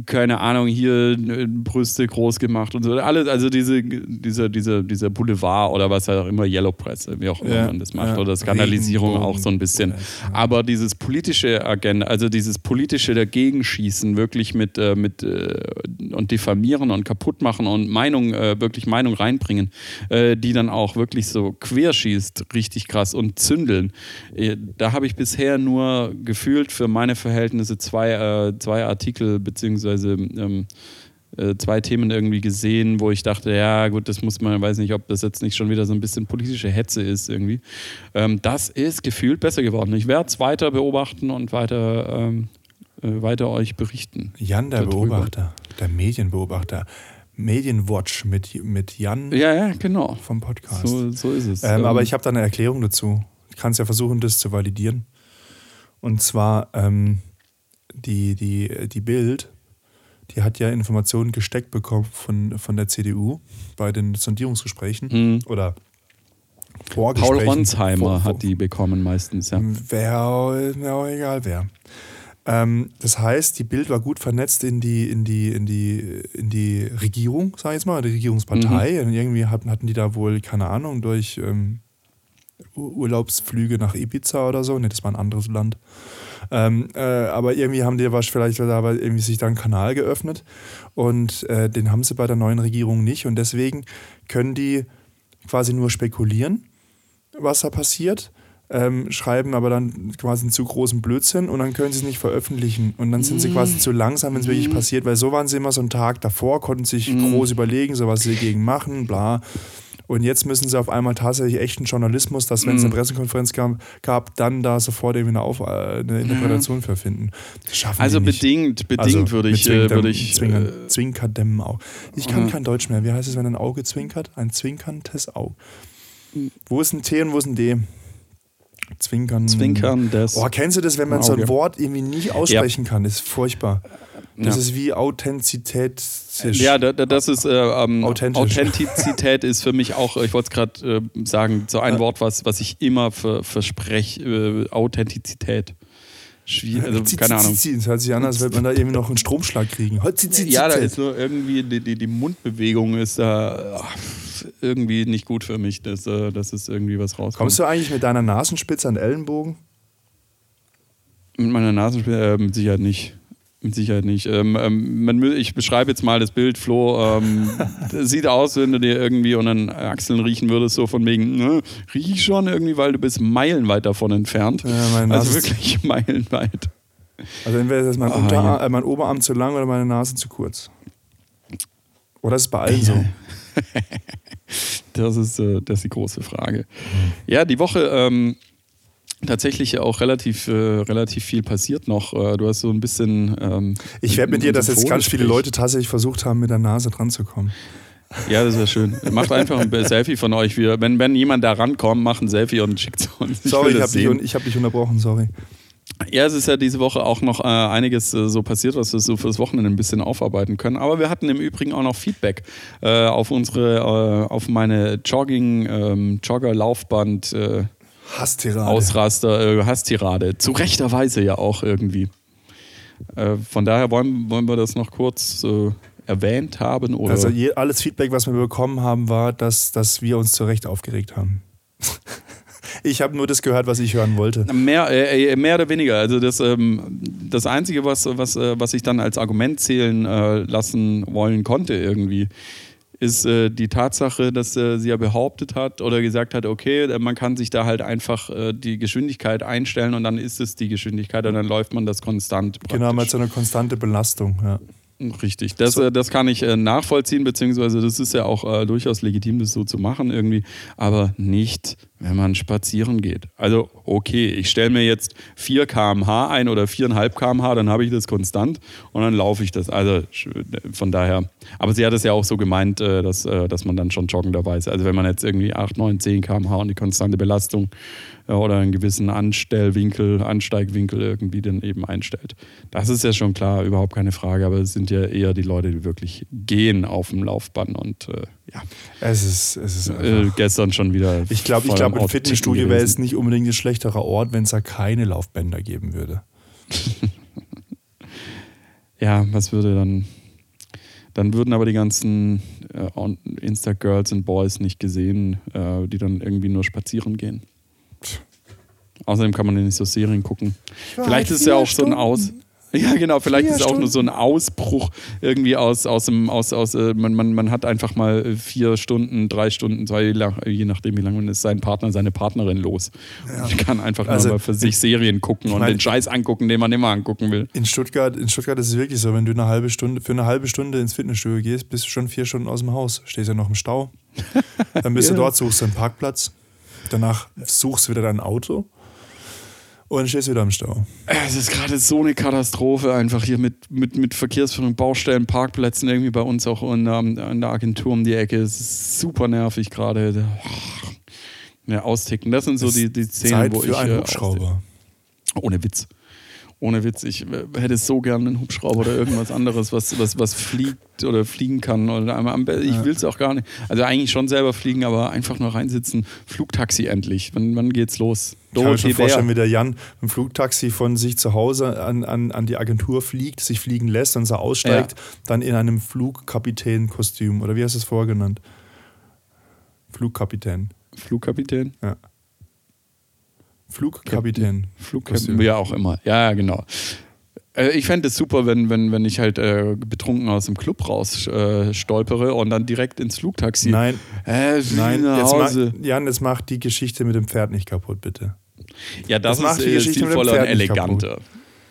keine Ahnung, hier äh, Brüste groß gemacht und so. Alles, also diese, diese, diese, dieser Boulevard oder was auch immer, Yellow Press, wie auch immer ja, man das macht, ja. oder Skandalisierung auch so ein bisschen. Aber dieses politische Agenda, also dieses politische Dagegenschießen, wirklich mit, äh, mit und diffamieren und kaputt machen und Meinung, wirklich Meinung reinbringen, die dann auch wirklich so querschießt, richtig krass und zündeln. Da habe ich bisher nur gefühlt für meine Verhältnisse zwei, zwei Artikel Artikel beziehungsweise ähm, äh, zwei Themen irgendwie gesehen, wo ich dachte, ja gut, das muss man, weiß nicht, ob das jetzt nicht schon wieder so ein bisschen politische Hetze ist irgendwie. Ähm, das ist gefühlt besser geworden. Ich werde es weiter beobachten und weiter, ähm, äh, weiter euch berichten. Jan, der darüber. Beobachter, der Medienbeobachter. Medienwatch mit, mit Jan ja, ja, genau. vom Podcast. So, so ist es. Ähm, aber ähm, ich habe da eine Erklärung dazu. Ich kann es ja versuchen, das zu validieren. Und zwar, ähm, die, die, die Bild, die hat ja Informationen gesteckt bekommen von, von der CDU bei den Sondierungsgesprächen mhm. oder Vorgesprächen. Paul Ronsheimer vor, vor, hat die bekommen meistens, ja. Wer, ja, egal wer. Ähm, das heißt, die Bild war gut vernetzt in die, in die, in die, in die Regierung, sag ich jetzt mal, die Regierungspartei. Mhm. Und irgendwie hatten, hatten die da wohl, keine Ahnung, durch ähm, Urlaubsflüge nach Ibiza oder so. Ne, das war ein anderes Land. Ähm, äh, aber irgendwie haben die was vielleicht aber irgendwie sich da einen Kanal geöffnet und äh, den haben sie bei der neuen Regierung nicht und deswegen können die quasi nur spekulieren, was da passiert. Ähm, schreiben aber dann quasi einen zu großen Blödsinn und dann können sie es nicht veröffentlichen. Und dann sind sie quasi zu langsam, wenn es wirklich passiert, weil so waren sie immer so einen Tag davor, konnten sich mhm. groß überlegen, so was sie dagegen machen, bla. Und jetzt müssen sie auf einmal tatsächlich echten Journalismus, dass wenn es eine mhm. Pressekonferenz gab, gab, dann da sofort irgendwie eine, Auf äh, eine Interpretation ja. für finden. also bedingt, bedingt also würde ich, äh, würde ich Zwinkern, äh, Zwinkerdämmen auch. Ich kann kein Deutsch mehr. Wie heißt es, wenn ein Auge zwinkert? Ein zwinkerndes Auge. Wo ist ein T und wo ist ein D? Zwinkern. Zwinkern des. Oh, kennst du das, wenn man so ein Wort irgendwie nicht aussprechen ja. kann? Das ist furchtbar. Das ja. ist wie Authentizität. Ja, das ist äh, ähm, Authentizität ist für mich auch, ich wollte es gerade äh, sagen, so ein ja. Wort, was, was ich immer ver, verspreche, äh, Authentizität. Schwierig, also keine Ahnung. Das hört sich an, als würde man da irgendwie noch einen Stromschlag kriegen. Ja, da ist nur irgendwie, die, die, die Mundbewegung ist da ach, irgendwie nicht gut für mich, dass, äh, dass es irgendwie was rauskommt. Kommst du eigentlich mit deiner Nasenspitze an Ellenbogen? Mit meiner Nasenspitze äh, mit Sicherheit nicht. Mit Sicherheit nicht. Ähm, ähm, man, ich beschreibe jetzt mal das Bild, Flo. Ähm, [LAUGHS] sieht aus, wenn du dir irgendwie unter den Achseln riechen würdest, so von wegen, ne, riech ich schon irgendwie, weil du bist meilenweit davon entfernt. Ja, also wirklich [LAUGHS] meilenweit. Also entweder ist mein, ah, ja. äh, mein Oberarm zu lang oder meine Nase zu kurz. Oder ist es bei allen so? [LAUGHS] das, ist, äh, das ist die große Frage. Ja, die Woche ähm, tatsächlich auch relativ, äh, relativ viel passiert noch. Äh, du hast so ein bisschen. Ähm, ich werde mit dir, dass jetzt ganz viele Leute tatsächlich versucht haben, mit der Nase dran zu kommen. Ja, das wäre schön. Macht einfach ein Selfie von euch. Wenn, wenn jemand da rankommt, macht ein Selfie und schickt es uns. Ich sorry, ich habe dich, hab dich unterbrochen, sorry. Ja, es ist ja diese Woche auch noch äh, einiges äh, so passiert, was wir so fürs Wochenende ein bisschen aufarbeiten können. Aber wir hatten im Übrigen auch noch Feedback äh, auf unsere, äh, auf meine Jogging, ähm, Jogger-Laufband. Hasstirade. Ausraster, äh, Hasstirade. Zu rechter Weise ja auch irgendwie. Äh, von daher wollen, wollen wir das noch kurz äh, erwähnt haben. Oder? Also je, alles Feedback, was wir bekommen haben, war, dass, dass wir uns zu Recht aufgeregt haben. [LAUGHS] ich habe nur das gehört, was ich hören wollte. Mehr, äh, äh, mehr oder weniger. Also das, ähm, das Einzige, was, was, äh, was ich dann als Argument zählen äh, lassen wollen konnte irgendwie, ist äh, die Tatsache, dass äh, sie ja behauptet hat oder gesagt hat, okay, äh, man kann sich da halt einfach äh, die Geschwindigkeit einstellen und dann ist es die Geschwindigkeit und dann läuft man das konstant. Praktisch. Genau, mit so einer konstante Belastung, ja. Richtig, das, So. äh, das kann ich äh, nachvollziehen, beziehungsweise das ist ja auch durchaus legitim, das so zu machen irgendwie, aber nicht, wenn man spazieren geht. Also okay, ich stelle mir jetzt 4 km/h ein oder 4,5 km/h, dann habe ich das konstant und dann laufe ich das. Also von daher, aber sie hat es ja auch so gemeint, äh, dass, äh, dass man dann schon joggenderweise, also wenn man jetzt irgendwie 8, 9, 10 km/h und die konstante Belastung ja, oder einen gewissen Anstellwinkel, Ansteigwinkel irgendwie dann eben einstellt. Das ist ja schon klar, überhaupt keine Frage, aber es sind ja eher die Leute, die wirklich gehen auf dem Laufband und äh, ja, Es ist, es ist äh, gestern schon wieder. Ich glaube, ich glaube, ein Fitnessstudio wäre jetzt nicht unbedingt ein schlechterer Ort, wenn es da keine Laufbänder geben würde. [LAUGHS] Ja, was würde dann. Dann würden aber die ganzen äh, Insta-Girls und Boys nicht gesehen, äh, die dann irgendwie nur spazieren gehen. Außerdem kann man ja nicht so Serien gucken. Vielleicht ist es ja auch so ein Aus. Ja, genau, vielleicht Vier ist es auch nur so ein Ausbruch irgendwie aus, aus dem, aus, aus, äh, man, man, man hat einfach mal äh, vier Stunden, drei Stunden, zwei, je nach- je nachdem, wie lange man ist, seinen Partner, seine Partnerin los. Und kann einfach Also, nur mal für sich Serien gucken und meine- den Scheiß angucken, den man immer angucken will. In Stuttgart, in Stuttgart ist es wirklich so, wenn du eine halbe Stunde, für eine halbe Stunde ins Fitnessstudio gehst, bist du schon vier Stunden aus dem Haus. Stehst ja noch im Stau. [LAUGHS] Dann bist Ja. du dort, suchst du einen Parkplatz. Danach suchst du wieder dein Auto. Und dann stehst du wieder im Stau. Es ist gerade so eine Katastrophe einfach hier mit, mit, mit Verkehrsführung, Baustellen, Parkplätzen irgendwie bei uns auch in, ähm, in der Agentur um die Ecke. Es ist super nervig gerade. Ja, austicken. Das sind so die, die Szenen, Zeit wo für ich. einen äh, Hubschrauber. Ohne Witz. Ohne Witz. Ich äh, hätte so gern einen Hubschrauber oder irgendwas anderes, was, was, was fliegt oder fliegen kann. Oder einmal ich will es auch gar nicht. Also eigentlich schon selber fliegen, aber einfach nur reinsitzen. Flugtaxi endlich. Wann, wann geht's los? Ich kann mir schon vorstellen, wie der Jan im Flugtaxi von sich zu Hause an, an, an die Agentur fliegt, sich fliegen lässt und so aussteigt, dann in einem Flugkapitänkostüm. Oder wie hast du es vorher genannt? Flugkapitän. Flugkapitän? Flugkapitän. Flugkapitän, Kostüm. ja auch immer. Ja, ja, genau. Äh, Ich fände es super, wenn, wenn, wenn ich halt äh, betrunken aus dem Club raus äh, stolpere und dann direkt ins Flugtaxi. Nein, Äh, nein, jetzt Hause. mach, Jan, jetzt macht die Geschichte mit dem Pferd nicht kaputt, bitte. Ja, das, das macht ist die äh, mit dem stilvoller und Pferd eleganter.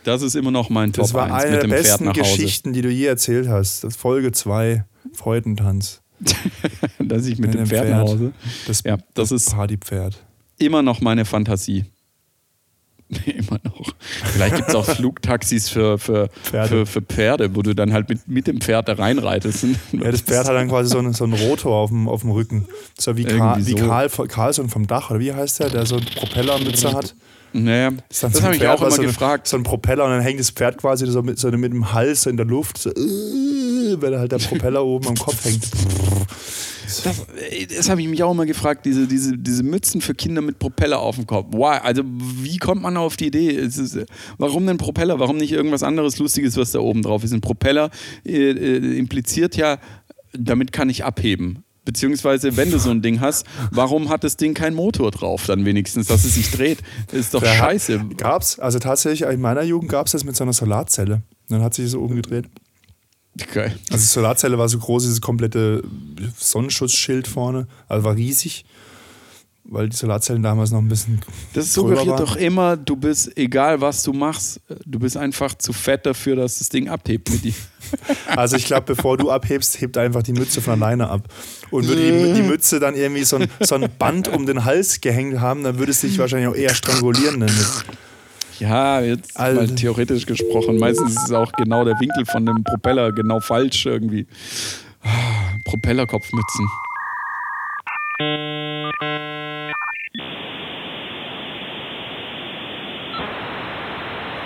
Das ist immer noch mein Das Top war 1 eine mit der dem Pferd besten nach Hause. Geschichten, die du je erzählt hast. Das Folge 2, Freudentanz. [LAUGHS] Dass ich mit dem Pferd, nach Hause. Das, Ja, das ist Partypferd. immer noch meine Fantasie. [LAUGHS] immer noch. Vielleicht gibt es auch [LAUGHS] Flugtaxis für, für, Pferde. für, für Pferde, wo du dann halt mit, mit dem Pferd da reinreitest. Ja, das Pferd hat dann quasi so einen, so einen Rotor auf dem, auf dem Rücken. So wie, Karl, Irgendwie wie so. Karl, Karlsson vom Dach, oder wie heißt der, der so eine Propellermütze hat? Naja, dann das so habe ich auch immer so gefragt. So ein Propeller und dann hängt das Pferd quasi so mit, so mit dem Hals so in der Luft, so, äh, weil halt der Propeller oben am Kopf hängt. Das, das habe ich mich auch immer gefragt, diese, diese, diese Mützen für Kinder mit Propeller auf dem Kopf. Why? Also wie kommt man auf die Idee? Ist, warum denn Propeller? Warum nicht irgendwas anderes Lustiges, was da oben drauf ist? Ein Propeller äh, äh, impliziert ja, damit kann ich abheben. Beziehungsweise, wenn du so ein Ding hast, warum hat das Ding keinen Motor drauf dann wenigstens, dass es sich dreht? Das ist doch hat- scheiße. Gab's, also tatsächlich, in meiner Jugend gab es das mit so einer Solarzelle. Dann hat sich das oben gedreht. Geil. Also die Solarzelle war so groß, dieses komplette Sonnenschutzschild vorne. Also war riesig, weil die Solarzellen damals noch ein bisschen. Das suggeriert waren. doch immer, du bist, egal was du machst, du bist einfach zu fett dafür, dass das Ding abhebt mit dir. [LAUGHS] Also ich glaube, bevor du abhebst, hebt einfach die Mütze von alleine ab. Und würde die, die Mütze dann irgendwie so ein, so ein Band um den Hals gehängt haben, dann würde es dich wahrscheinlich auch eher strangulieren damit. Ja, jetzt Alter. mal theoretisch gesprochen. Meistens ist es auch genau der Winkel von dem Propeller genau falsch irgendwie. Ah, Propellerkopfmützen.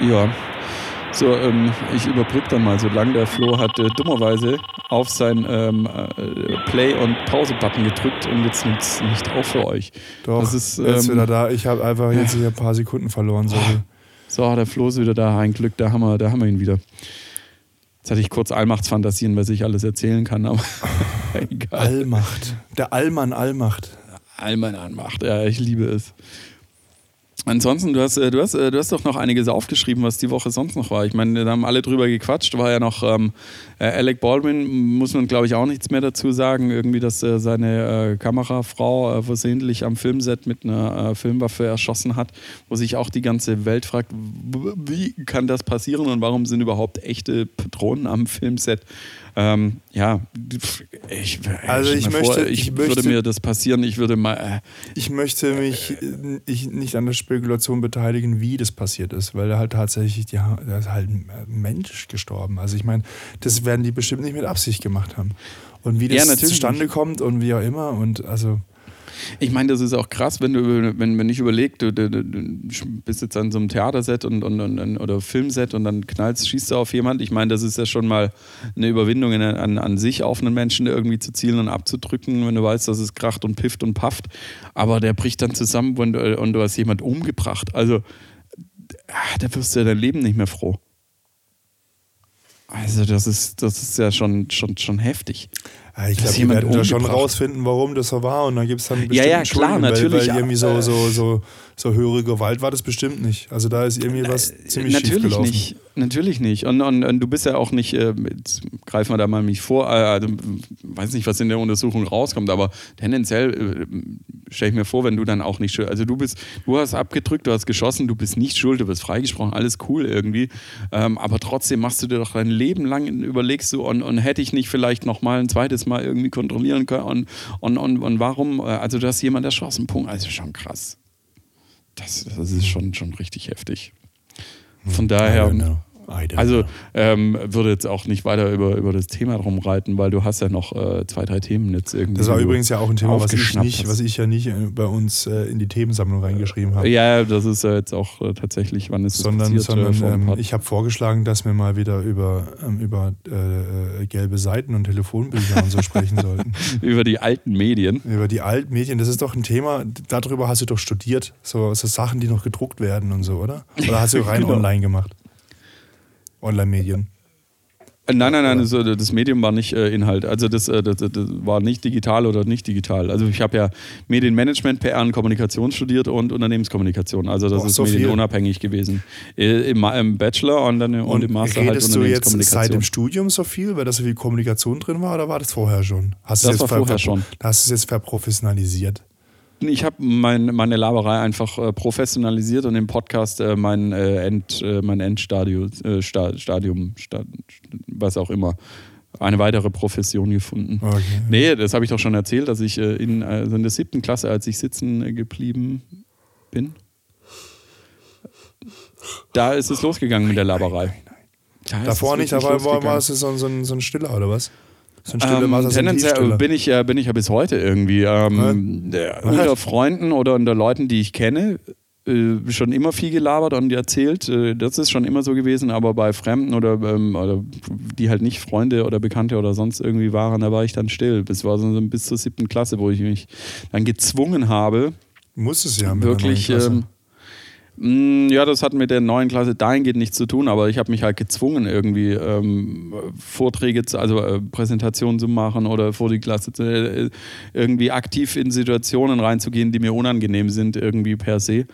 Ja. So, ähm, ich überbrücke dann mal so lang. Der Flo hat äh, dummerweise auf sein ähm, äh, Play- und Pause-Button gedrückt und jetzt nimmt es nicht auf für euch. Doch, Das ist, jetzt ähm, wieder da. Ich habe einfach jetzt hier ein paar Sekunden verloren. [LAUGHS] Sorry. So, der Flo ist wieder da. Ein Glück, da haben wir, da haben wir ihn wieder. Jetzt hatte ich kurz Allmachtsfantasien, was ich alles erzählen kann, aber [LAUGHS] egal. Allmacht. Der Allmann Allmacht. Allmann anmacht. Ja, ich liebe es. Ansonsten, du hast, äh, du, hast, äh, du hast doch noch einiges aufgeschrieben, was die Woche sonst noch war. Ich meine, da haben alle drüber gequatscht. War ja noch ähm, äh, Alec Baldwin, muss man glaube ich auch nichts mehr dazu sagen. Irgendwie, dass äh, seine äh, Kamerafrau äh, versehentlich am Filmset mit einer Filmwaffe erschossen hat, wo sich auch die ganze Welt fragt, wie kann das passieren und warum sind überhaupt echte Patronen am Filmset? Ähm, ja, ich, also ich, möchte, vor, ich, ich würde mir das passieren, ich würde mal. Äh, ich möchte mich äh, ich, nicht an der Spekulation beteiligen, wie das passiert ist, weil er halt tatsächlich, ja, da ist halt ein Mensch gestorben. Also ich meine, das werden die bestimmt nicht mit Absicht gemacht haben. Und wie das ja, zustande kommt und wie auch immer und also. Ich meine, das ist auch krass, wenn du, wenn, wenn ich überlege, du, du, du, bist jetzt an so einem Theaterset und, und, und, oder Filmset und dann knallst, schießt du auf jemand. Ich meine, das ist ja schon mal eine Überwindung in, an, an sich, auf einen Menschen irgendwie zu zielen und abzudrücken, wenn du weißt, dass es kracht und pifft und pafft. Aber der bricht dann zusammen und, und du hast jemand umgebracht. Also, ah, da wirst du ja dein Leben nicht mehr froh. Also das ist, das ist ja schon, schon, schon heftig. Ja, ich glaube, die werden da schon rausfinden, warum das so war. Und dann gibt es dann bestimmt Ja, ja, klar, natürlich. Weil irgendwie so, so, so, so höhere Gewalt war das bestimmt nicht. Also da ist irgendwie was äh, ziemlich Natürlich schief gelaufen. nicht. Natürlich nicht. Und, und, und, du bist ja auch nicht, äh, greifen wir da mal mich vor, äh, also, weiß nicht, was in der Untersuchung rauskommt, aber tendenziell äh, stelle ich mir vor, wenn du dann auch nicht schuld, also du bist, du hast abgedrückt, du hast geschossen, du bist nicht schuld, du bist freigesprochen, alles cool irgendwie, ähm, aber trotzdem machst du dir doch dein Leben lang, überlegst du, und, und hätte ich nicht vielleicht nochmal ein zweites Mal irgendwie kontrollieren können und, und, und, und warum, äh, also du hast jemand erschossen, Punkt, also schon krass. Das, das ist schon, schon richtig heftig. Von daher. Also ähm, würde jetzt auch nicht weiter über, über das Thema drum reiten, weil du hast ja noch äh, zwei, drei Themen jetzt irgendwie. Das war übrigens ja auch ein Thema, was ich, nicht, was ich ja nicht äh, bei uns äh, in die Themensammlung reingeschrieben habe. Ja, das ist ja jetzt auch äh, tatsächlich, wann ist es sondern, passiert? Äh, sondern ähm, ich habe vorgeschlagen, dass wir mal wieder über, ähm, über äh, gelbe Seiten und Telefonbücher und so sprechen sollten. [LAUGHS] über die alten Medien. Über die alten Medien. Das ist doch ein Thema, darüber hast du doch studiert. So, so Sachen, die noch gedruckt werden und so, oder? Oder hast du rein [LAUGHS] genau. online gemacht? Online-Medien. Äh, nein, nein, nein, das, äh, das, Medium war nicht äh, Inhalt. Also das, äh, das, das, war nicht digital oder nicht digital. Also ich habe ja Medienmanagement, PR und Kommunikation studiert und Unternehmenskommunikation. Also das oh, ist so medienunabhängig gewesen. Äh, Im, Im, Bachelor und dann und, und im Master halt Unternehmenskommunikation. du jetzt seit dem Studium so viel, weil da so viel Kommunikation drin war oder war das vorher schon? Hast das war vorher schon. Hast du es jetzt verprofessionalisiert? Ich habe mein, meine Laberei einfach äh, professionalisiert und im Podcast äh, mein, äh, End, äh, mein Endstadium, äh, Stadium, Stad, was auch immer, eine weitere Profession gefunden. Okay. Nee, das habe ich doch schon erzählt, dass ich äh, in, also in der siebten Klasse, als ich sitzen geblieben bin, da ist es losgegangen mit der Laberei. Davor nicht, aber war, war es so, so, ein, so ein Stiller oder was? So ein stille ähm, tendenziell bin ich, äh, bin ich ja bis heute irgendwie. Ähm, ja. Unter Freunden oder unter Leuten, die ich kenne, äh, schon immer viel gelabert und erzählt. Äh, das ist schon immer so gewesen, aber bei Fremden oder, ähm, oder die halt nicht Freunde oder Bekannte oder sonst irgendwie waren, da war ich dann still. Das war so bis zur siebten Klasse, wo ich mich dann gezwungen habe. Muss es ja wirklich. Ähm, ja, das hat mit der neuen Klasse dahingehend nichts zu tun, aber ich habe mich halt gezwungen, irgendwie ähm, Vorträge, zu, also äh, Präsentationen zu machen oder vor die Klasse zu, äh, irgendwie aktiv in Situationen reinzugehen, die mir unangenehm sind, irgendwie per se.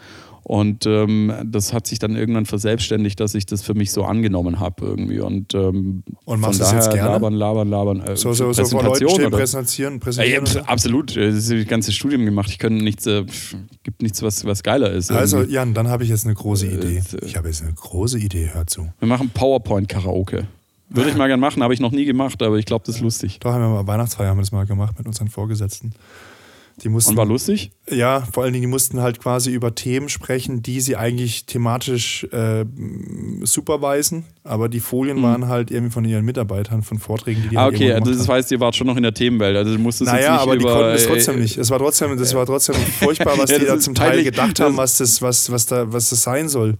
Und ähm, das hat sich dann irgendwann verselbstständigt, dass ich das für mich so angenommen habe irgendwie. Und, ähm, und machst du das jetzt gerne? Labern, labern, labern. Äh, so, so, so vor Leuten stehen, präsentieren, präsentieren. Ja, absolut. Das ist das ganze Studium gemacht. Ich könnte nichts, äh, gibt nichts, was, was geiler ist. Also, irgendwie. Jan, dann habe ich jetzt eine große äh, Idee. Äh, ich habe jetzt eine große Idee, hör zu. Wir machen PowerPoint-Karaoke. Würde ich mal gerne machen, habe ich noch nie gemacht, aber ich glaube, das ist lustig. Doch, haben wir mal Weihnachtsfeier haben wir das mal gemacht mit unseren Vorgesetzten. Die mussten, Und war lustig? Ja, vor allen Dingen, die mussten halt quasi über Themen sprechen, die sie eigentlich thematisch äh, superweisen, aber die Folien mhm. waren halt irgendwie von ihren Mitarbeitern, von Vorträgen, die die Ah, halt okay, also das heißt, ihr wart schon noch in der Themenwelt. Also du musstest naja, jetzt aber die konnten es trotzdem nicht. Es war trotzdem, das war trotzdem furchtbar, was [LAUGHS] ja, die da zum Teil peinlich. gedacht haben, was das, was, was, da, was das sein soll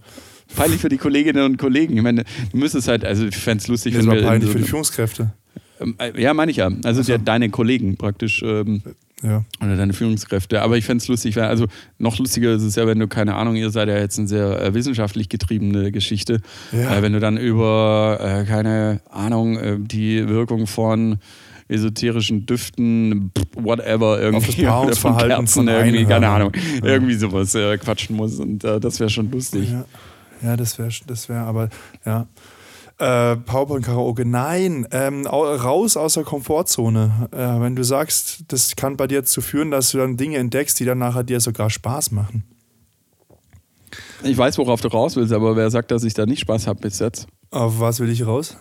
peinlich für die Kolleginnen und Kollegen. Ich meine, du müsstest halt, also ich fände es lustig, das wenn war wir. peinlich so, für die Führungskräfte. Ähm, äh, ja, meine ich ja. Also, also. Ja, deine Kollegen praktisch. Ähm, ja. Oder deine Führungskräfte. Aber ich fände es lustig, wenn, also noch lustiger ist es ja, wenn du, keine Ahnung, ihr seid ja jetzt eine sehr äh, wissenschaftlich getriebene Geschichte. Ja. Äh, wenn du dann über, äh, keine Ahnung, äh, die Wirkung von esoterischen Düften, whatever, irgendwie. Auf das [LAUGHS] Paarungsverhalten Kerzen, von irgendwie, keine. Ahnung, irgendwie sowas äh, quatschen muss und äh, das wäre schon lustig. Ja, ja das wäre, das wär, aber ja. Äh, PowerPoint Karaoke, nein, ähm, au- raus aus der Komfortzone. Äh, wenn du sagst, das kann bei dir dazu führen, dass du dann Dinge entdeckst, die dann nachher dir sogar Spaß machen. Ich weiß, worauf du raus willst, aber wer sagt, dass ich da nicht Spaß habe bis jetzt? Auf was will ich raus?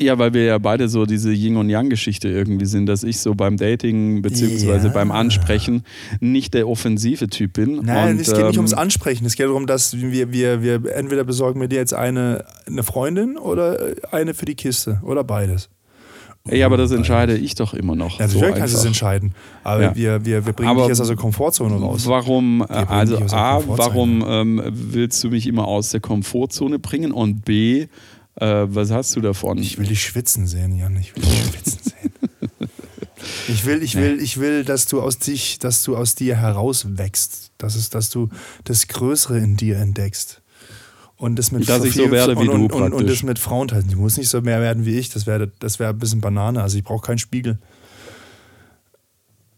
Ja, weil wir ja beide so diese Yin- und Yang-Geschichte irgendwie sind, dass ich so beim Dating beziehungsweise Ja. beim Ansprechen nicht der offensive Typ bin. Nein, und, es geht nicht ähm, ums Ansprechen. Es geht darum, dass wir, wir, wir entweder besorgen wir dir jetzt eine, eine Freundin oder eine für die Kiste oder beides. Ja, aber das entscheide ich doch immer noch. Ja, so natürlich kannst du es entscheiden. Aber Ja. wir, wir, wir bringen Aber dich jetzt aus der Komfortzone raus. Warum, äh, also A, warum ähm, willst du mich immer aus der Komfortzone bringen? Und B, äh, was hast du davon? Ich will dich schwitzen sehen, Jan. Ich will dich schwitzen sehen. [LAUGHS] Ich will, ich will, ich will, dass du aus dich, dass du aus dir herauswächst. Das ist, dass du das Größere in dir entdeckst. Und das mit Dass ich so werde wie und, du und, und, das mit Frauen teilen. Du musst nicht so mehr werden wie ich. Das wäre das wäre ein bisschen Banane. Also ich brauche keinen Spiegel.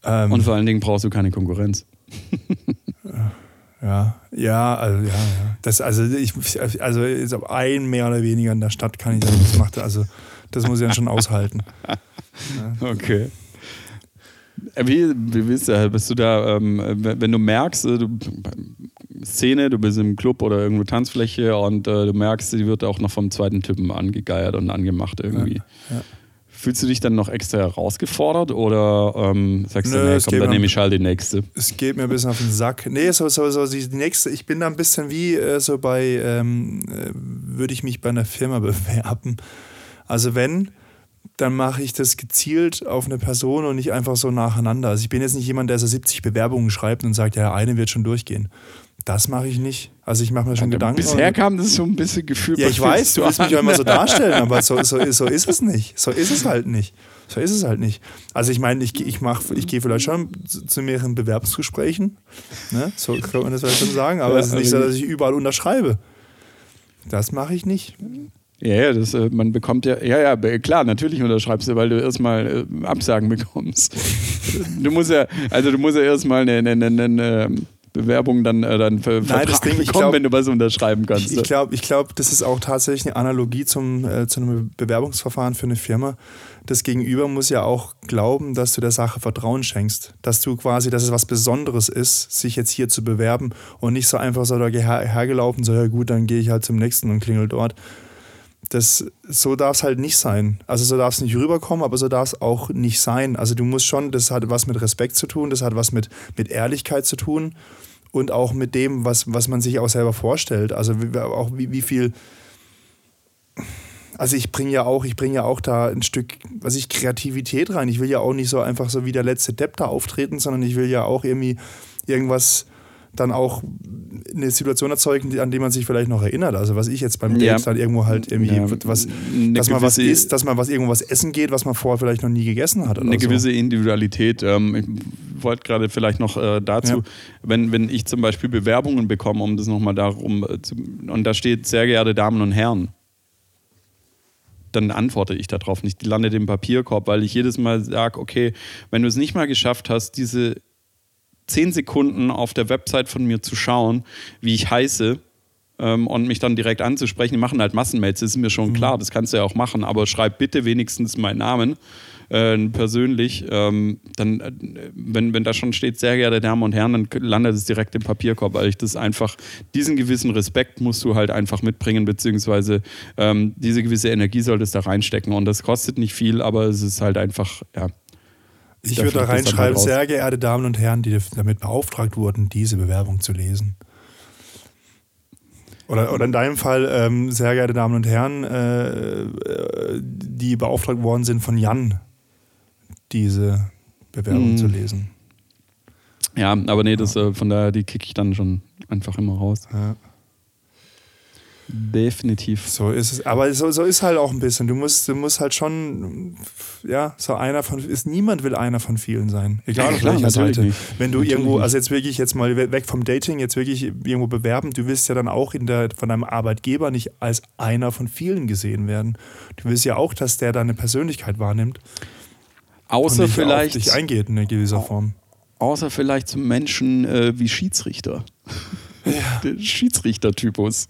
Ähm, Und vor allen Dingen brauchst du keine Konkurrenz. [LAUGHS] Ja, ja, also ja, ja. Das, also ich, also jetzt auf ein mehr oder weniger in der Stadt kann ich das, macht, also das muss ich dann schon aushalten. [LAUGHS] Okay. Äh, Wie, wie bist du, bist du da, ähm, wenn wenn du merkst, äh, du, Szene, du bist im Club oder irgendwo Tanzfläche und äh, du merkst, die wird auch noch vom zweiten Typen angegeiert und angemacht irgendwie. Ja, ja. Fühlst du dich dann noch extra herausgefordert oder ähm, sagst Nö, du, nee, komm, dann nehme ich halt die nächste? Es geht mir ein bisschen auf den Sack. Nee, so, so, so die nächste, ich bin da ein bisschen wie äh, so bei, ähm, äh, würde ich mich bei einer Firma [LAUGHS] bewerben. Also wenn, dann mache ich das gezielt auf eine Person und nicht einfach so nacheinander. Also ich bin jetzt nicht jemand, der so 70 Bewerbungen schreibt und sagt, ja, eine wird schon durchgehen. Das mache ich nicht. Also ich mache mir schon Gedanken. Bisher kam das so ein bisschen gefühlt. Ja, ich weiß, du willst mich ja immer so darstellen, aber so, so, so [LAUGHS] ist es nicht. So ist es halt nicht. So ist es halt nicht. Also ich meine, ich, ich, mach- ich gehe vielleicht schon zu, zu mehreren Bewerbungsgesprächen. Ne? So kann man das vielleicht schon sagen, aber Ja, es ist nicht so, aber- dass ich überall unterschreibe. Das mache ich nicht. Ja, ja, das, äh, man bekommt ja, ja, ja, klar, natürlich unterschreibst du, weil du erstmal äh, Absagen bekommst. [LAUGHS] du musst ja, also du musst ja erstmal eine, eine, eine, eine Bewerbung dann, äh, dann ver Nein, Vertrag das Ding, ich bekommen, glaub- wenn du was unterschreiben kannst. Ich, ich glaube, ich glaub, das ist auch tatsächlich eine Analogie zum, äh, zu einem Bewerbungsverfahren für eine Firma. Das Gegenüber muss ja auch glauben, dass du der Sache Vertrauen schenkst. Dass du quasi, dass es was Besonderes ist, sich jetzt hier zu bewerben und nicht so einfach so da her hergelaufen, so, ja gut, dann gehe ich halt zum nächsten und klingel dort. Das, so darf es halt nicht sein. Also so darf es nicht rüberkommen, aber so darf es auch nicht sein. Also du musst schon, das hat was mit Respekt zu tun, das hat was mit, mit Ehrlichkeit zu tun und auch mit dem, was, was man sich auch selber vorstellt. Also wie, auch wie, wie viel. Also ich bringe ja auch, ich bringe ja auch da ein Stück, was ich Kreativität rein. Ich will ja auch nicht so einfach so wie der letzte Depp da auftreten, sondern ich will ja auch irgendwie irgendwas dann auch eine Situation erzeugen, an die man sich vielleicht noch erinnert. Also was ich jetzt beim Ja. Date dann irgendwo halt irgendwie, Ja, was, dass man was isst, dass man was irgendwo was essen geht, was man vorher vielleicht noch nie gegessen hat. Eine so. gewisse Individualität. Ähm, ich wollte gerade vielleicht noch äh, dazu, Ja. wenn, wenn ich zum Beispiel Bewerbungen bekomme, um das nochmal darum äh, zu, und da steht, sehr geehrte Damen und Herren, dann antworte ich darauf nicht. Die landet im Papierkorb, weil ich jedes Mal sage, okay, wenn du es nicht mal geschafft hast, diese zehn Sekunden auf der Website von mir zu schauen, wie ich heiße, ähm, und mich dann direkt anzusprechen, die machen halt Massenmails, das ist mir schon klar, das kannst du ja auch machen, aber schreib bitte wenigstens meinen Namen äh, persönlich, ähm, dann, äh, wenn, wenn da schon steht, sehr geehrte Damen und Herren, dann landet es direkt im Papierkorb, weil ich das einfach, diesen gewissen Respekt musst du halt einfach mitbringen, beziehungsweise ähm, diese gewisse Energie solltest da reinstecken. Und das kostet nicht viel, aber es ist halt einfach, ja. Ich würde da reinschreiben, sehr geehrte Damen und Herren, die damit beauftragt wurden, diese Bewerbung zu lesen. Oder, oder in deinem Fall, ähm, sehr geehrte Damen und Herren, äh, äh, die beauftragt worden sind von Jan, diese Bewerbung Mm. zu lesen. Ja, aber nee, das, äh, von daher, die kicke ich dann schon einfach immer raus. Ja. Definitiv. So ist es. Aber so, so ist halt auch ein bisschen. Du musst, du musst halt schon, ja, so einer von, ist, niemand will einer von vielen sein. Egal auf welcher Seite. nicht. Wenn du Natürlich irgendwo, also jetzt wirklich jetzt mal we- weg vom Dating, jetzt wirklich irgendwo bewerben, du willst ja dann auch in der, von deinem Arbeitgeber nicht als einer von vielen gesehen werden. Du willst ja auch, dass der deine Persönlichkeit wahrnimmt Außer und vielleicht, auf dich eingeht in gewisser Form. außer vielleicht zum Menschen äh, wie Schiedsrichter. [LAUGHS] Der Schiedsrichtertypus.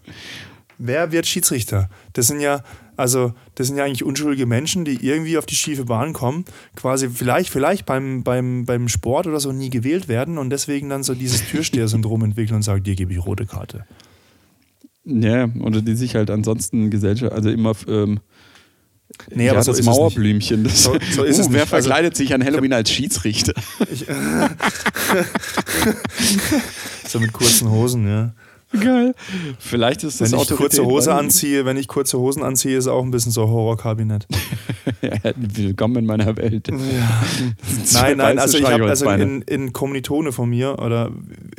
Wer wird Schiedsrichter? Das sind ja, also, das sind ja eigentlich unschuldige Menschen, die irgendwie auf die schiefe Bahn kommen, quasi vielleicht, vielleicht beim, beim, beim Sport oder so nie gewählt werden und deswegen dann so dieses Türsteher-Syndrom [LAUGHS] entwickeln und sagen, dir gebe ich rote Karte. Ja, oder die sich halt ansonsten Gesellschaft, also immer ähm, Nee, ja, aber so das. Mauerblümchen. Das, So- so ist [LAUGHS] uh, es wer nicht. Also, verkleidet sich an Halloween als Schiedsrichter? [LAUGHS] So mit kurzen Hosen, ja. [LAUGHS] Geil. Vielleicht ist das Wenn ich kurze Hose anziehe, wenn ich kurze Hosen anziehe, ist auch ein bisschen so Horrorkabinett. [LAUGHS] Ja, Willkommen in meiner Welt. [LAUGHS] Zwei Nein, nein, also ich habe also in, in Kommilitone von mir, oder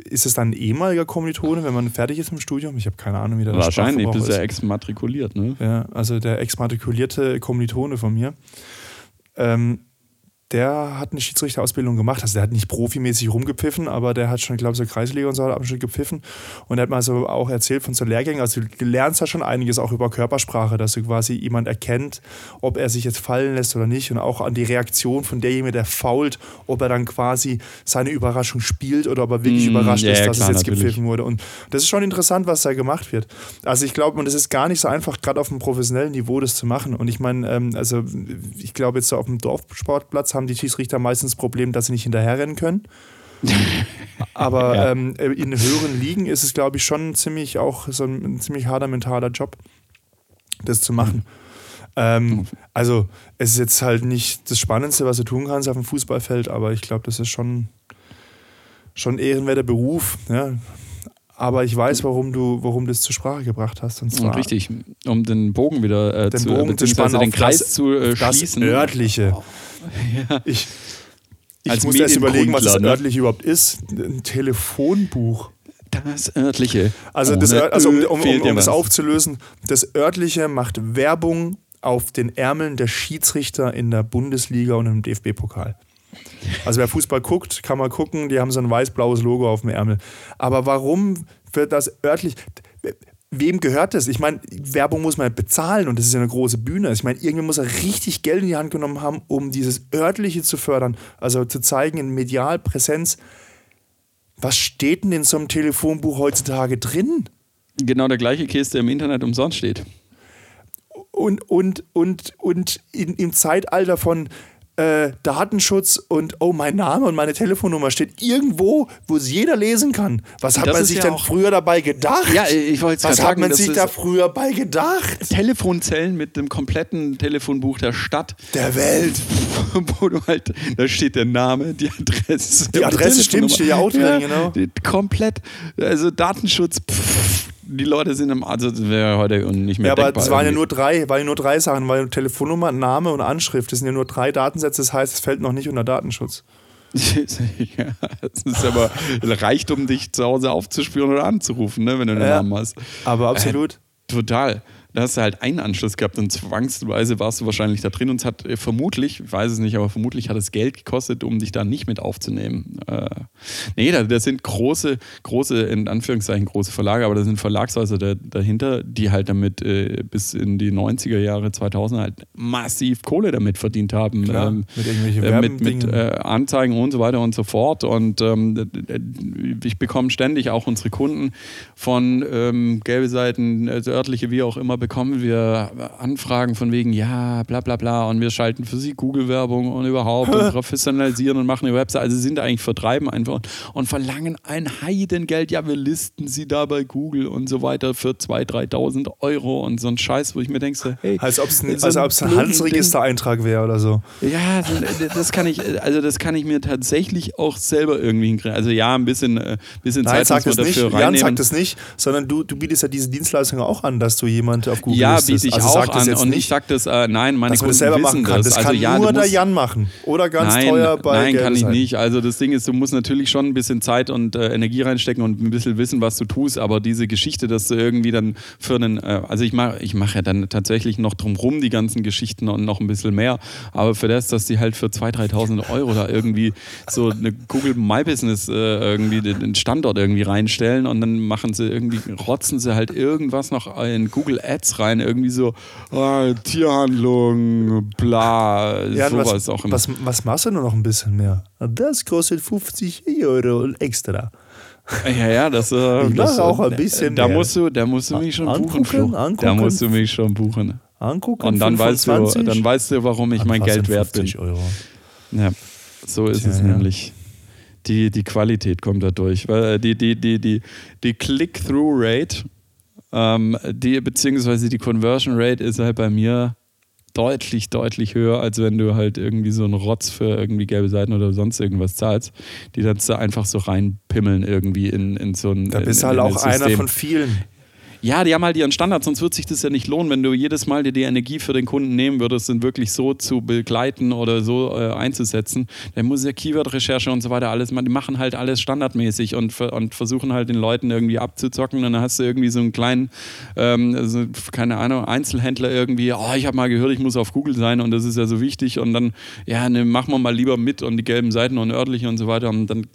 ist es dann ein ehemaliger Kommilitone, wenn man fertig ist mit dem Studium? Ich habe keine Ahnung, wie der Wahrscheinlich, bist du ist. ja exmatrikuliert, ne? Ja, also der exmatrikulierte Kommilitone von mir, ähm, der hat eine Schiedsrichterausbildung gemacht. Also der hat nicht profimäßig rumgepfiffen, aber der hat schon, glaube ich, so Kreisliga und so hat schon gepfiffen. Und er hat mal so auch erzählt von so Lehrgängen. Also du lernst da schon einiges auch über Körpersprache, dass du quasi jemand erkennt, ob er sich jetzt fallen lässt oder nicht. Und auch an die Reaktion von derjenige, der fault, ob er dann quasi seine Überraschung spielt oder ob er wirklich Mm, überrascht ja, ist, ja, dass klar, es jetzt natürlich. gepfiffen wurde. Und das ist schon interessant, was da gemacht wird. Also ich glaube, und es ist gar nicht so einfach, gerade auf einem professionellen Niveau das zu machen. Und ich meine, ähm, also ich glaube, jetzt so auf dem Dorfsportplatz haben die Schiedsrichter meistens das Problem, dass sie nicht hinterherrennen können. [LAUGHS] Aber Ja. ähm, in höheren Ligen ist es, glaube ich, schon ziemlich auch so ein, ein ziemlich harter mentaler Job, das zu machen. Ähm, also es ist jetzt halt nicht das Spannendste, was du tun kannst auf dem Fußballfeld, aber ich glaube, das ist schon, schon ein ehrenwerter Beruf. Ja. Aber ich weiß, warum du, warum du es zur Sprache gebracht hast. Und zwar Richtig, um den Bogen wieder äh, den zu, Bogen zu beziehungsweise spannen den Kreis das, zu äh, das schließen. Örtliche. [LAUGHS] Ja. Ich, ich Als muss erst überlegen, was das ne? örtliche überhaupt ist. Ein Telefonbuch. Das örtliche. Also, das, also um, um, um, um das aufzulösen, das örtliche macht Werbung auf den Ärmeln der Schiedsrichter in der Bundesliga und im DFB-Pokal. Also wer Fußball guckt, kann mal gucken, die haben so ein weiß-blaues Logo auf dem Ärmel. Aber warum wird das örtlich... Wem gehört das? Ich meine, Werbung muss man bezahlen und das ist ja eine große Bühne. Ich meine, irgendwer muss ja richtig Geld in die Hand genommen haben, um dieses örtliche zu fördern. Also zu zeigen in medial Präsenz. Was steht denn in so einem Telefonbuch heutzutage drin? Genau der gleiche Käse, der im Internet umsonst steht. und, und, und, und in, im Zeitalter von äh, Datenschutz und oh, mein Name und meine Telefonnummer steht irgendwo, wo es jeder lesen kann. Was hat Das man sich ja denn auch- früher dabei gedacht? Ja, ich wollte Was gerade hat sagen, man sich da früher bei gedacht? Telefonzellen mit dem kompletten Telefonbuch der Stadt, Der Welt. [LAUGHS] wo du halt, da steht der Name, die Adresse. Die Adresse stimmt, steht ja auch drin, genau. Komplett, also Datenschutz, pff, die Leute sind im, also das wäre heute nicht mehr Ja, aber es waren ja irgendwie. nur drei, waren ja nur drei Sachen, weil Telefonnummer, Name und Anschrift. Das sind ja nur drei Datensätze, das heißt, es fällt noch nicht unter Datenschutz. [LAUGHS] ja, es ist aber reicht, um dich zu Hause aufzuspüren oder anzurufen, ne, wenn du einen Ja. Namen hast. Aber absolut. Total. Da hast du halt einen Anschluss gehabt und zwangsweise warst du wahrscheinlich da drin und es hat äh, vermutlich, ich weiß es nicht, aber vermutlich hat es Geld gekostet, um dich da nicht mit aufzunehmen. Äh, nee, da, das sind große, große, in Anführungszeichen große Verlage, aber da sind Verlagshäuser da, dahinter, die halt damit äh, bis in die 90er Jahre, 2000 halt massiv Kohle damit verdient haben. Klar, ähm, mit irgendwelchen äh, mit, mit äh, Anzeigen und so weiter und so fort. Und ähm, ich bekomme ständig auch unsere Kunden von ähm, gelbe Seiten, also örtliche, wie auch immer, bekommen wir Anfragen von wegen, ja, bla bla bla, und wir schalten für sie Google-Werbung und überhaupt und [LAUGHS] professionalisieren und machen eine Website. Also sind eigentlich vertreiben einfach und, verlangen ein Heidengeld. Ja, wir listen sie da bei Google und so weiter für 2.000, 3.000 Euro und so ein Scheiß, wo ich mir denke, so, hey, Als ob es ein, so ein Handelsregistereintrag wäre oder so. ja, das kann ich, also das kann ich mir tatsächlich auch selber irgendwie hinkriegen. Also ja, ein bisschen, äh, bisschen Nein, Zeit muss man nicht. dafür Jan reinnehmen. sagt das nicht, sondern du, du bietest ja diese Dienstleistung auch an, dass du jemand Karte auf Google Ja, biete ich also auch an und nicht, ich sag das, äh, nein, meine dass Kunden das selber machen kann. das. Das also kann ja, nur der Jan machen. Oder ganz nein, teuer bei Nein, Gelbe kann ich Seiten. nicht. Also das Ding ist, du musst natürlich schon ein bisschen Zeit und äh, Energie reinstecken und ein bisschen wissen, was du tust. Aber diese Geschichte, dass du irgendwie dann für einen, äh, also ich mache ich mach ja dann tatsächlich noch drumrum die ganzen Geschichten und noch ein bisschen mehr. Aber für das, dass die halt für 2.000, 3.000 Euro da irgendwie so eine Google My Business äh, irgendwie den den Standort irgendwie reinstellen und dann machen sie irgendwie, rotzen sie halt irgendwas noch in Google Ads rein. Irgendwie so ah, Tierhandlung, bla, Ja, sowas was, auch immer. was, was machst du nur noch ein bisschen mehr? Das kostet 50 Euro extra. Ja, ja, das, äh, Ich das auch ein bisschen Da mehr. musst du, da musst du mich schon Angucken, buchen, Flo. Da angucken. musst du mich schon buchen. Angucken. Und dann weißt, du, 25, dann weißt du, warum ich mein Geld wert bin. 50 Euro. Ja, so ist Tja, es ja. nämlich. Die, die Qualität kommt da durch. Weil äh, die, die, die, die, die Click-Through-Rate, ähm, die, beziehungsweise die Conversion Rate ist halt bei mir deutlich, deutlich höher, als wenn du halt irgendwie so einen Rotz für irgendwie gelbe Seiten oder sonst irgendwas zahlst, die dann da einfach so reinpimmeln irgendwie in, in so ein Da bist in, du halt in auch einer von vielen. Ja, die haben halt ihren Standard, sonst wird sich das ja nicht lohnen, wenn du jedes Mal dir die Energie für den Kunden nehmen würdest, den wirklich so zu begleiten oder so äh, einzusetzen. Dann muss ja Keyword-Recherche und so weiter alles, machen. die machen halt alles standardmäßig und, und versuchen halt den Leuten irgendwie abzuzocken. Und dann hast du irgendwie so einen kleinen, ähm, so, keine Ahnung, Einzelhändler irgendwie, oh, ich habe mal gehört, ich muss auf Google sein und das ist ja so wichtig und dann, ja, ne, machen wir mal lieber mit und die gelben Seiten und örtliche und so weiter und dann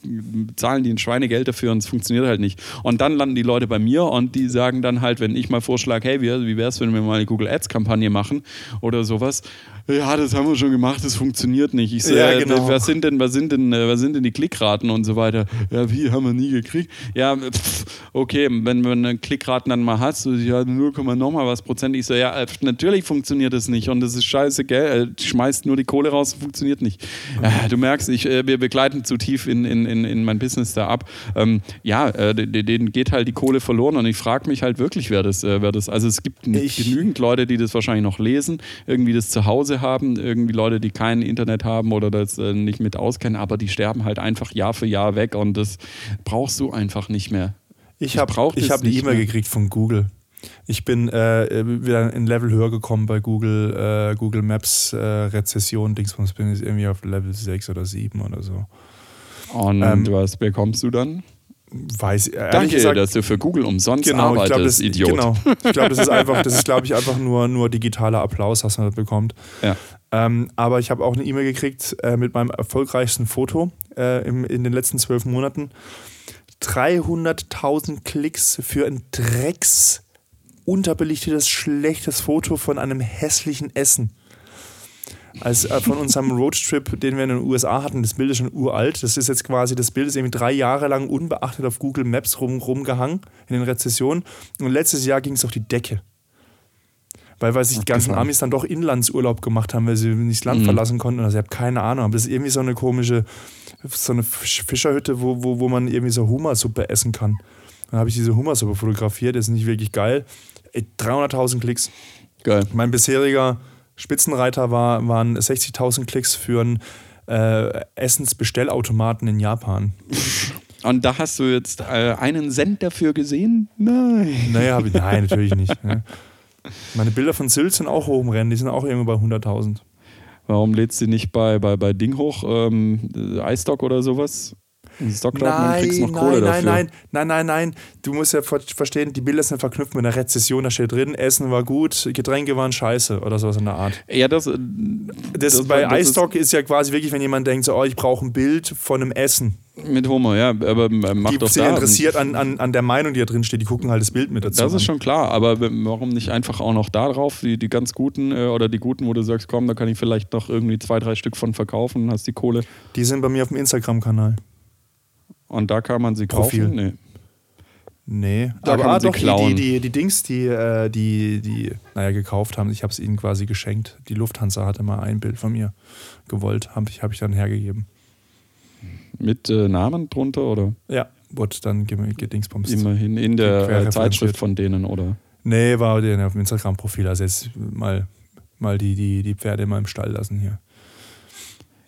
zahlen die ein Schweinegeld dafür und es funktioniert halt nicht. Und dann landen die Leute bei mir und die sagen dann halt, wenn ich mal vorschlage, hey, wie, wie wäre es, wenn wir mal eine Google Ads-Kampagne machen oder sowas, ja, das haben wir schon gemacht, das funktioniert nicht. Ich so, Ja, äh, genau. was sind denn, was sind denn, äh, was sind denn die Klickraten und so weiter? Ja, wie haben wir nie gekriegt? Ja, pff, okay, wenn man eine Klickraten dann mal hast, so, ja, 0, nochmal was Prozent. Ich so, ja, äh, natürlich funktioniert das nicht und das ist scheiße, gell? Äh, schmeißt nur die Kohle raus, funktioniert nicht. Äh, du merkst, ich, äh, wir begleiten zu tief in, in, in, in mein Business da ab. Ähm, ja, äh, de- de- denen geht halt die Kohle verloren und ich frage mich halt wirklich, wer das, äh, wer das, also es gibt Ich- genügend Leute, die das wahrscheinlich noch lesen, irgendwie das zu Hause haben, irgendwie Leute, die kein Internet haben oder das äh, nicht mit auskennen, aber die sterben halt einfach Jahr für Jahr weg und das brauchst du einfach nicht mehr. Ich habe hab eine nicht E-Mail mehr. gekriegt von Google. Ich bin äh, wieder ein Level höher gekommen bei Google, äh, Google Maps äh, Rezession. Dingsbums bin ich irgendwie auf Level 6 oder 7 oder so. Und Ähm, was bekommst du dann? Weiß Danke, gesagt, dass du für Google umsonst genau, ich arbeitest, glaube, das, Idiot. genau, ich glaube, das ist [LAUGHS] einfach, das ist, glaube ich, einfach nur, nur digitaler Applaus, was man bekommt. Ja. Ähm, aber ich habe auch eine E-Mail gekriegt äh, mit meinem erfolgreichsten Foto äh, im, in den letzten zwölf Monaten. 300.000 Klicks für ein Drecks unterbelichtetes, schlechtes Foto von einem hässlichen Essen. Als äh, von unserem Roadtrip, den wir in den USA hatten, das Bild ist schon uralt. Das ist jetzt quasi, das Bild ist irgendwie drei Jahre lang unbeachtet auf Google Maps rum, rumgehangen in den Rezessionen. Und letztes Jahr ging es auf die Decke. Weil, weil sich die ganzen. Amis dann doch Inlandsurlaub gemacht haben, weil sie nicht das Land Mhm. verlassen konnten. Also ich habe keine Ahnung. Aber das ist irgendwie so eine komische, so eine Fisch- Fischerhütte, wo, wo, wo man irgendwie so Hummersuppe essen kann. Dann habe ich diese Hummersuppe fotografiert, das ist nicht wirklich geil. Ey, 300.000 Klicks. Geil. Mein bisheriger Spitzenreiter war, waren 60.000 Klicks für einen äh, Essensbestellautomaten in Japan. [LAUGHS] Und da hast du jetzt äh, einen Cent dafür gesehen? Nein. Naja, ich, nein, natürlich nicht. Ne? [LAUGHS] Meine Bilder von Sylt sind auch hoch im Rennen, die sind auch irgendwo bei 100.000. Warum lädst du nicht bei, bei, bei Ding hoch? Ähm, äh, iStock oder sowas? Stockcloud, man kriegst noch Nein, Kohle nein, dafür. nein, nein, nein, nein. Du musst ja ver verstehen, die Bilder sind verknüpft mit einer Rezession. Da steht drin, Essen war gut, Getränke waren scheiße oder sowas in der Art. Ja, das, Das, Das- bei das ist- iStock ist, ja quasi wirklich, wenn jemand denkt, so, oh, ich brauche ein Bild von einem Essen. mit Humor, ja, aber äh, mach Die doch sind da. interessiert an, an, an der Meinung, die da drin steht. Die gucken halt das Bild mit dazu. Das ist an. schon klar, aber warum nicht einfach auch noch da drauf, die, die ganz guten äh, oder die guten, wo du sagst, komm, da kann ich vielleicht noch irgendwie zwei, drei Stück von verkaufen und hast die Kohle. Die sind bei mir auf dem Instagram-Kanal. Und da kann man sie Profil. kaufen? Nee. Nee, Da aber ah, doch, die, die, die, Dings, die, äh, die, die, naja, gekauft haben, ich habe es ihnen quasi geschenkt. Die Lufthansa hatte mal ein Bild von mir gewollt, habe ich, hab ich dann hergegeben. Mit äh, Namen drunter oder Ja, wurde dann ge- gedingsbumst. immerhin in der Zeitschrift von denen oder? Nee, war auf dem Instagram-Profil. Also jetzt mal, mal die, die, die Pferde mal im Stall lassen hier.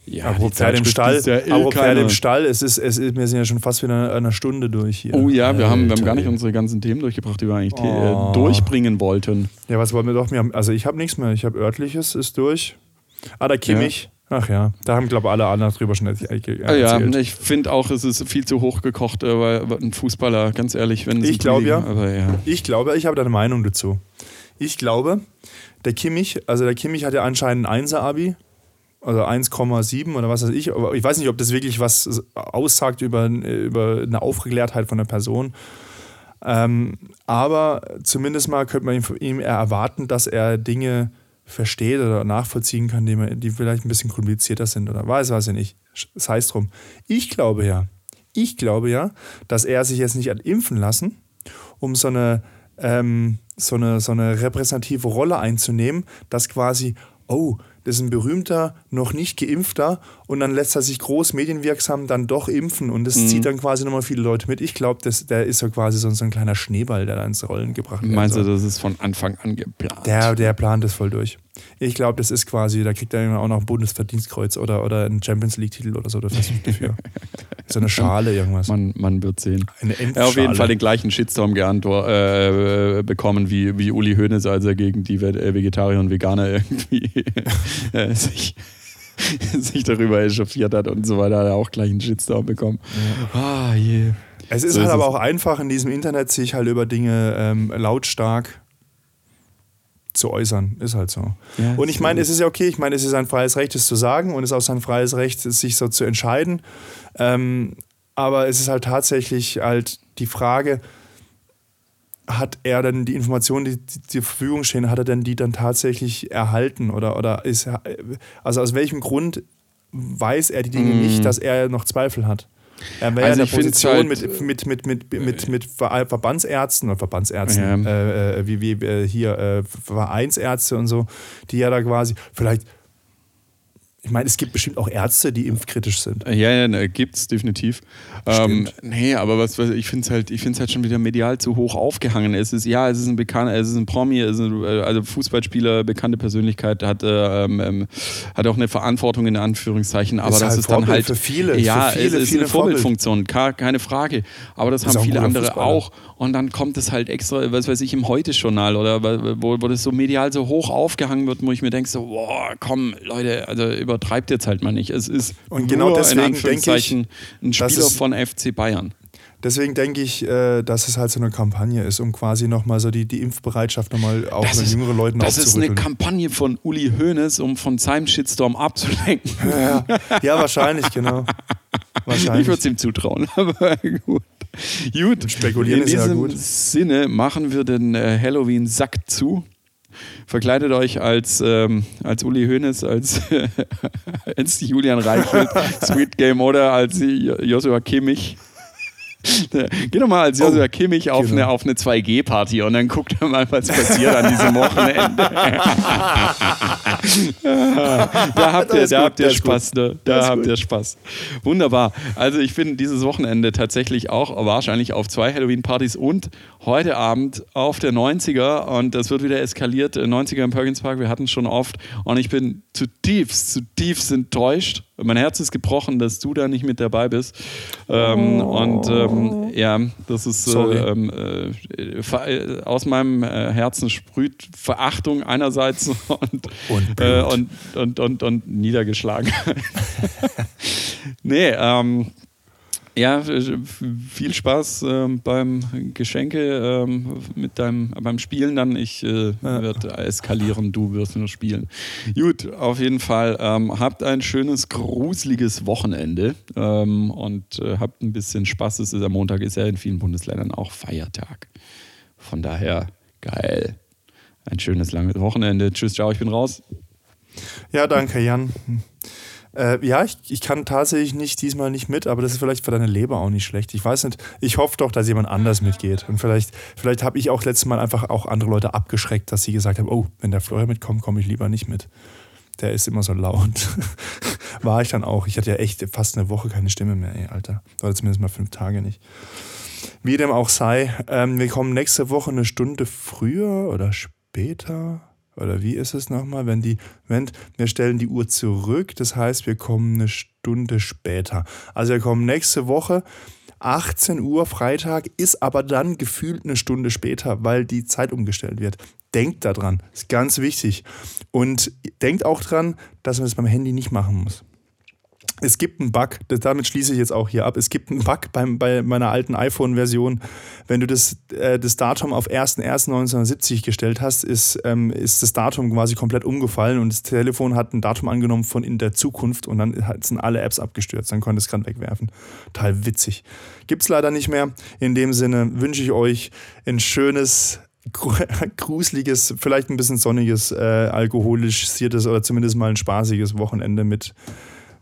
Ja, apropos Pferd im Stall, ja eh apropos Pferd im Stall, es ist, es ist, wir sind ja schon fast wieder eine Stunde durch hier. Oh ja, wir haben, wir haben gar nicht unsere ganzen Themen durchgebracht, die wir eigentlich the- Oh. äh, durchbringen wollten. Ja, was wollen wir doch? Wir haben, also ich habe nichts mehr. Ich habe örtliches, ist durch. Ah, der Kimmich. Ach ja, da haben, glaube ich, alle anderen drüber schon erzählt. Ah, ja, ich finde auch, es ist viel zu hoch gekocht, äh, weil ein Fußballer, ganz ehrlich, wenn es Ich ein glaub Kollege- ja. Ja. Ich glaube, ich habe da eine Meinung dazu. Ich glaube, der Kimmich, also der Kimmich hat ja anscheinend ein 1er-Abi, also 1,7 oder was weiß ich. Aber ich weiß nicht, ob das wirklich was aussagt über, über eine Aufgeklärtheit von der Person. Ähm, aber zumindest mal könnte man ihm, ihm erwarten, dass er Dinge versteht oder nachvollziehen kann, die, die vielleicht ein bisschen komplizierter sind oder weiß, weiß ich nicht. Das heißt drum. Ich glaube ja, ich glaube ja, dass er sich jetzt nicht hat impfen lassen, um so eine, ähm, so eine, so eine repräsentative Rolle einzunehmen, dass quasi, oh, das ist ein berühmter, noch nicht geimpfter und dann lässt er sich groß medienwirksam dann doch impfen und das zieht dann quasi nochmal viele Leute mit. Ich glaube, der ist so quasi so, so ein kleiner Schneeball, der da ins Rollen gebracht wird. Meinst du, das ist von Anfang an geplant? Der, der plant das voll durch. Ich glaube, das ist quasi, da kriegt er auch noch ein Bundesverdienstkreuz oder, oder einen Champions League-Titel oder so dafür. dafür. [LAUGHS] So eine Schale, irgendwas. man, man wird sehen. Eine Er hat auf jeden Endschale. Fall den gleichen Shitstorm geantwort, äh, bekommen wie, wie Uli Hoeneß, als er gegen die äh, Vegetarier und Veganer irgendwie [LAUGHS] äh, sich, [LAUGHS] sich darüber echauffiert hat und so weiter, hat er auch gleich einen Shitstorm bekommen. Ah, je. Es ist So halt ist aber es. auch einfach in diesem Internet, sich halt über Dinge ähm, lautstark zu äußern. Ist halt so. Ja, und ich meine, es ist ja okay, ich meine, es ist sein freies Recht, es zu sagen und es ist auch sein freies Recht, sich so zu entscheiden. Ähm, aber es ist halt tatsächlich halt die Frage, hat er denn die Informationen, die, die zur Verfügung stehen, hat er denn die dann tatsächlich erhalten? Oder, oder ist er, also aus welchem Grund weiß er die Dinge nicht, dass er noch Zweifel hat? Er wäre. Also ja in der Position halt- mit, mit, mit, mit, mit, mit Ver- Verbandsärzten oder Verbandsärzten, Ja. äh, äh, wie, wie äh, hier äh, Vereinsärzte und so, die ja da quasi, vielleicht, ich meine, es gibt bestimmt auch Ärzte, die impfkritisch sind. Ja, ja, ne, gibt's definitiv. Ähm, nee, aber was, was ich finde es halt, ich halt schon wieder medial zu hoch aufgehangen. Es ist ja, es ist ein bekannter, es ist ein Promi, es ist ein, äh, also Fußballspieler, bekannte Persönlichkeit, hat, äh, ähm, ähm, hat auch eine Verantwortung in Anführungszeichen. Aber Ist das halt ist dann Vorbild halt für viele, Ja, für viele, es ist viele eine Vorbildfunktion, ka- keine Frage. Aber das Ist haben viele andere Fußballer. auch. Und dann kommt es halt extra, was weiß ich, im Heute-Journal oder wo, wo das so medial so hoch aufgehangen wird, wo ich mir denke, so, boah, komm, Leute, also übertreibt jetzt halt mal nicht. Es ist Und genau nur deswegen in denke ich, Anführungszeichen ein Spieler von FC Bayern. Deswegen denke ich, äh, dass es halt so eine Kampagne ist, um quasi nochmal so die, die Impfbereitschaft nochmal auch Das mit ist, jüngeren Leuten das ist eine. Kampagne von Uli Hoeneß, um von seinem Shitstorm abzulenken. [LAUGHS] ja, ja, wahrscheinlich, genau. Ich Wahrscheinlich. würde es ihm zutrauen, [LAUGHS] aber gut. Gut, Spekulieren in ist ja diesem gut. Sinne machen wir den äh, Halloween-Sack zu. Verkleidet euch als, ähm, als Uli Hoeneß, als, [LAUGHS] als Julian Reichelt, Sweet Game oder als Jo- Joshua Kimmich. [LAUGHS] Geh doch mal als Joshua Kimmich auf, genau. eine, auf eine 2G-Party und dann guckt er mal, was passiert an diesem Wochenende. [LAUGHS] da habt ihr, da habt ihr Spaß, ne? Da habt ihr Spaß. Wunderbar. Also ich bin dieses Wochenende tatsächlich auch wahrscheinlich auf zwei Halloween-Partys und heute Abend auf der 90er und das wird wieder eskaliert. Äh, 90er im Perkins Park, wir hatten es schon oft und ich bin zutiefst, zutiefst enttäuscht. Mein Herz ist gebrochen, dass du da nicht mit dabei bist. Ähm, und ähm, ja, das ist äh, ähm, äh, äh, aus meinem äh, Herzen sprüht Verachtung einerseits [LAUGHS] und, Und äh, Blut. und, und, und, und niedergeschlagen. [LAUGHS] nee, ähm, ja, äh, viel Spaß ähm, beim Geschenke ähm, mit deinem beim Spielen dann. Ich äh, Ja. werde eskalieren, du wirst nur spielen. Gut, auf jeden Fall ähm, habt ein schönes gruseliges Wochenende ähm, und äh, habt ein bisschen Spaß. Es ist am Montag ist ja in vielen Bundesländern auch Feiertag. Von daher geil. Ein schönes langes Wochenende. Tschüss, ciao, ich bin raus. Ja, danke, Jan. Äh, ja, ich, ich kann tatsächlich nicht diesmal nicht mit, aber das ist vielleicht für deine Leber auch nicht schlecht. Ich weiß nicht, ich hoffe doch, dass jemand anders mitgeht. Und vielleicht, vielleicht habe ich auch letztes Mal einfach auch andere Leute abgeschreckt, dass sie gesagt haben, oh, wenn der Florian mitkommt, komme ich lieber nicht mit. Der ist immer so laut. [LAUGHS] War ich dann auch. Ich hatte ja echt fast eine Woche keine Stimme mehr, ey, Alter. Oder zumindest mal fünf Tage nicht. Wie dem auch sei, ähm, wir kommen nächste Woche eine Stunde früher oder später. Oder wie ist es nochmal, wenn die, wenn wir stellen die Uhr zurück, das heißt, wir kommen eine Stunde später. Also wir kommen nächste Woche 18 Uhr Freitag, ist aber dann gefühlt eine Stunde später, weil die Zeit umgestellt wird. Denkt daran, ist ganz wichtig. Und denkt auch dran, dass man das beim Handy nicht machen muss es gibt einen Bug, damit schließe ich jetzt auch hier ab. Es gibt einen Bug beim, bei meiner alten iPhone-Version. Wenn du das, äh, das Datum auf 1.1.1970 gestellt hast, ist, ähm, ist das Datum quasi komplett umgefallen und das Telefon hat ein Datum angenommen von in der Zukunft und dann sind alle Apps abgestürzt. Dann konnte es gerade wegwerfen. Total witzig. Gibt es leider nicht mehr. In dem Sinne wünsche ich euch ein schönes, [LAUGHS] gruseliges, vielleicht ein bisschen sonniges, äh, alkoholisiertes oder zumindest mal ein spaßiges Wochenende mit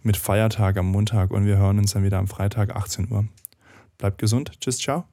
mit Feiertag am Montag und wir hören uns dann wieder am Freitag 18 Uhr. Bleibt gesund. Tschüss, ciao.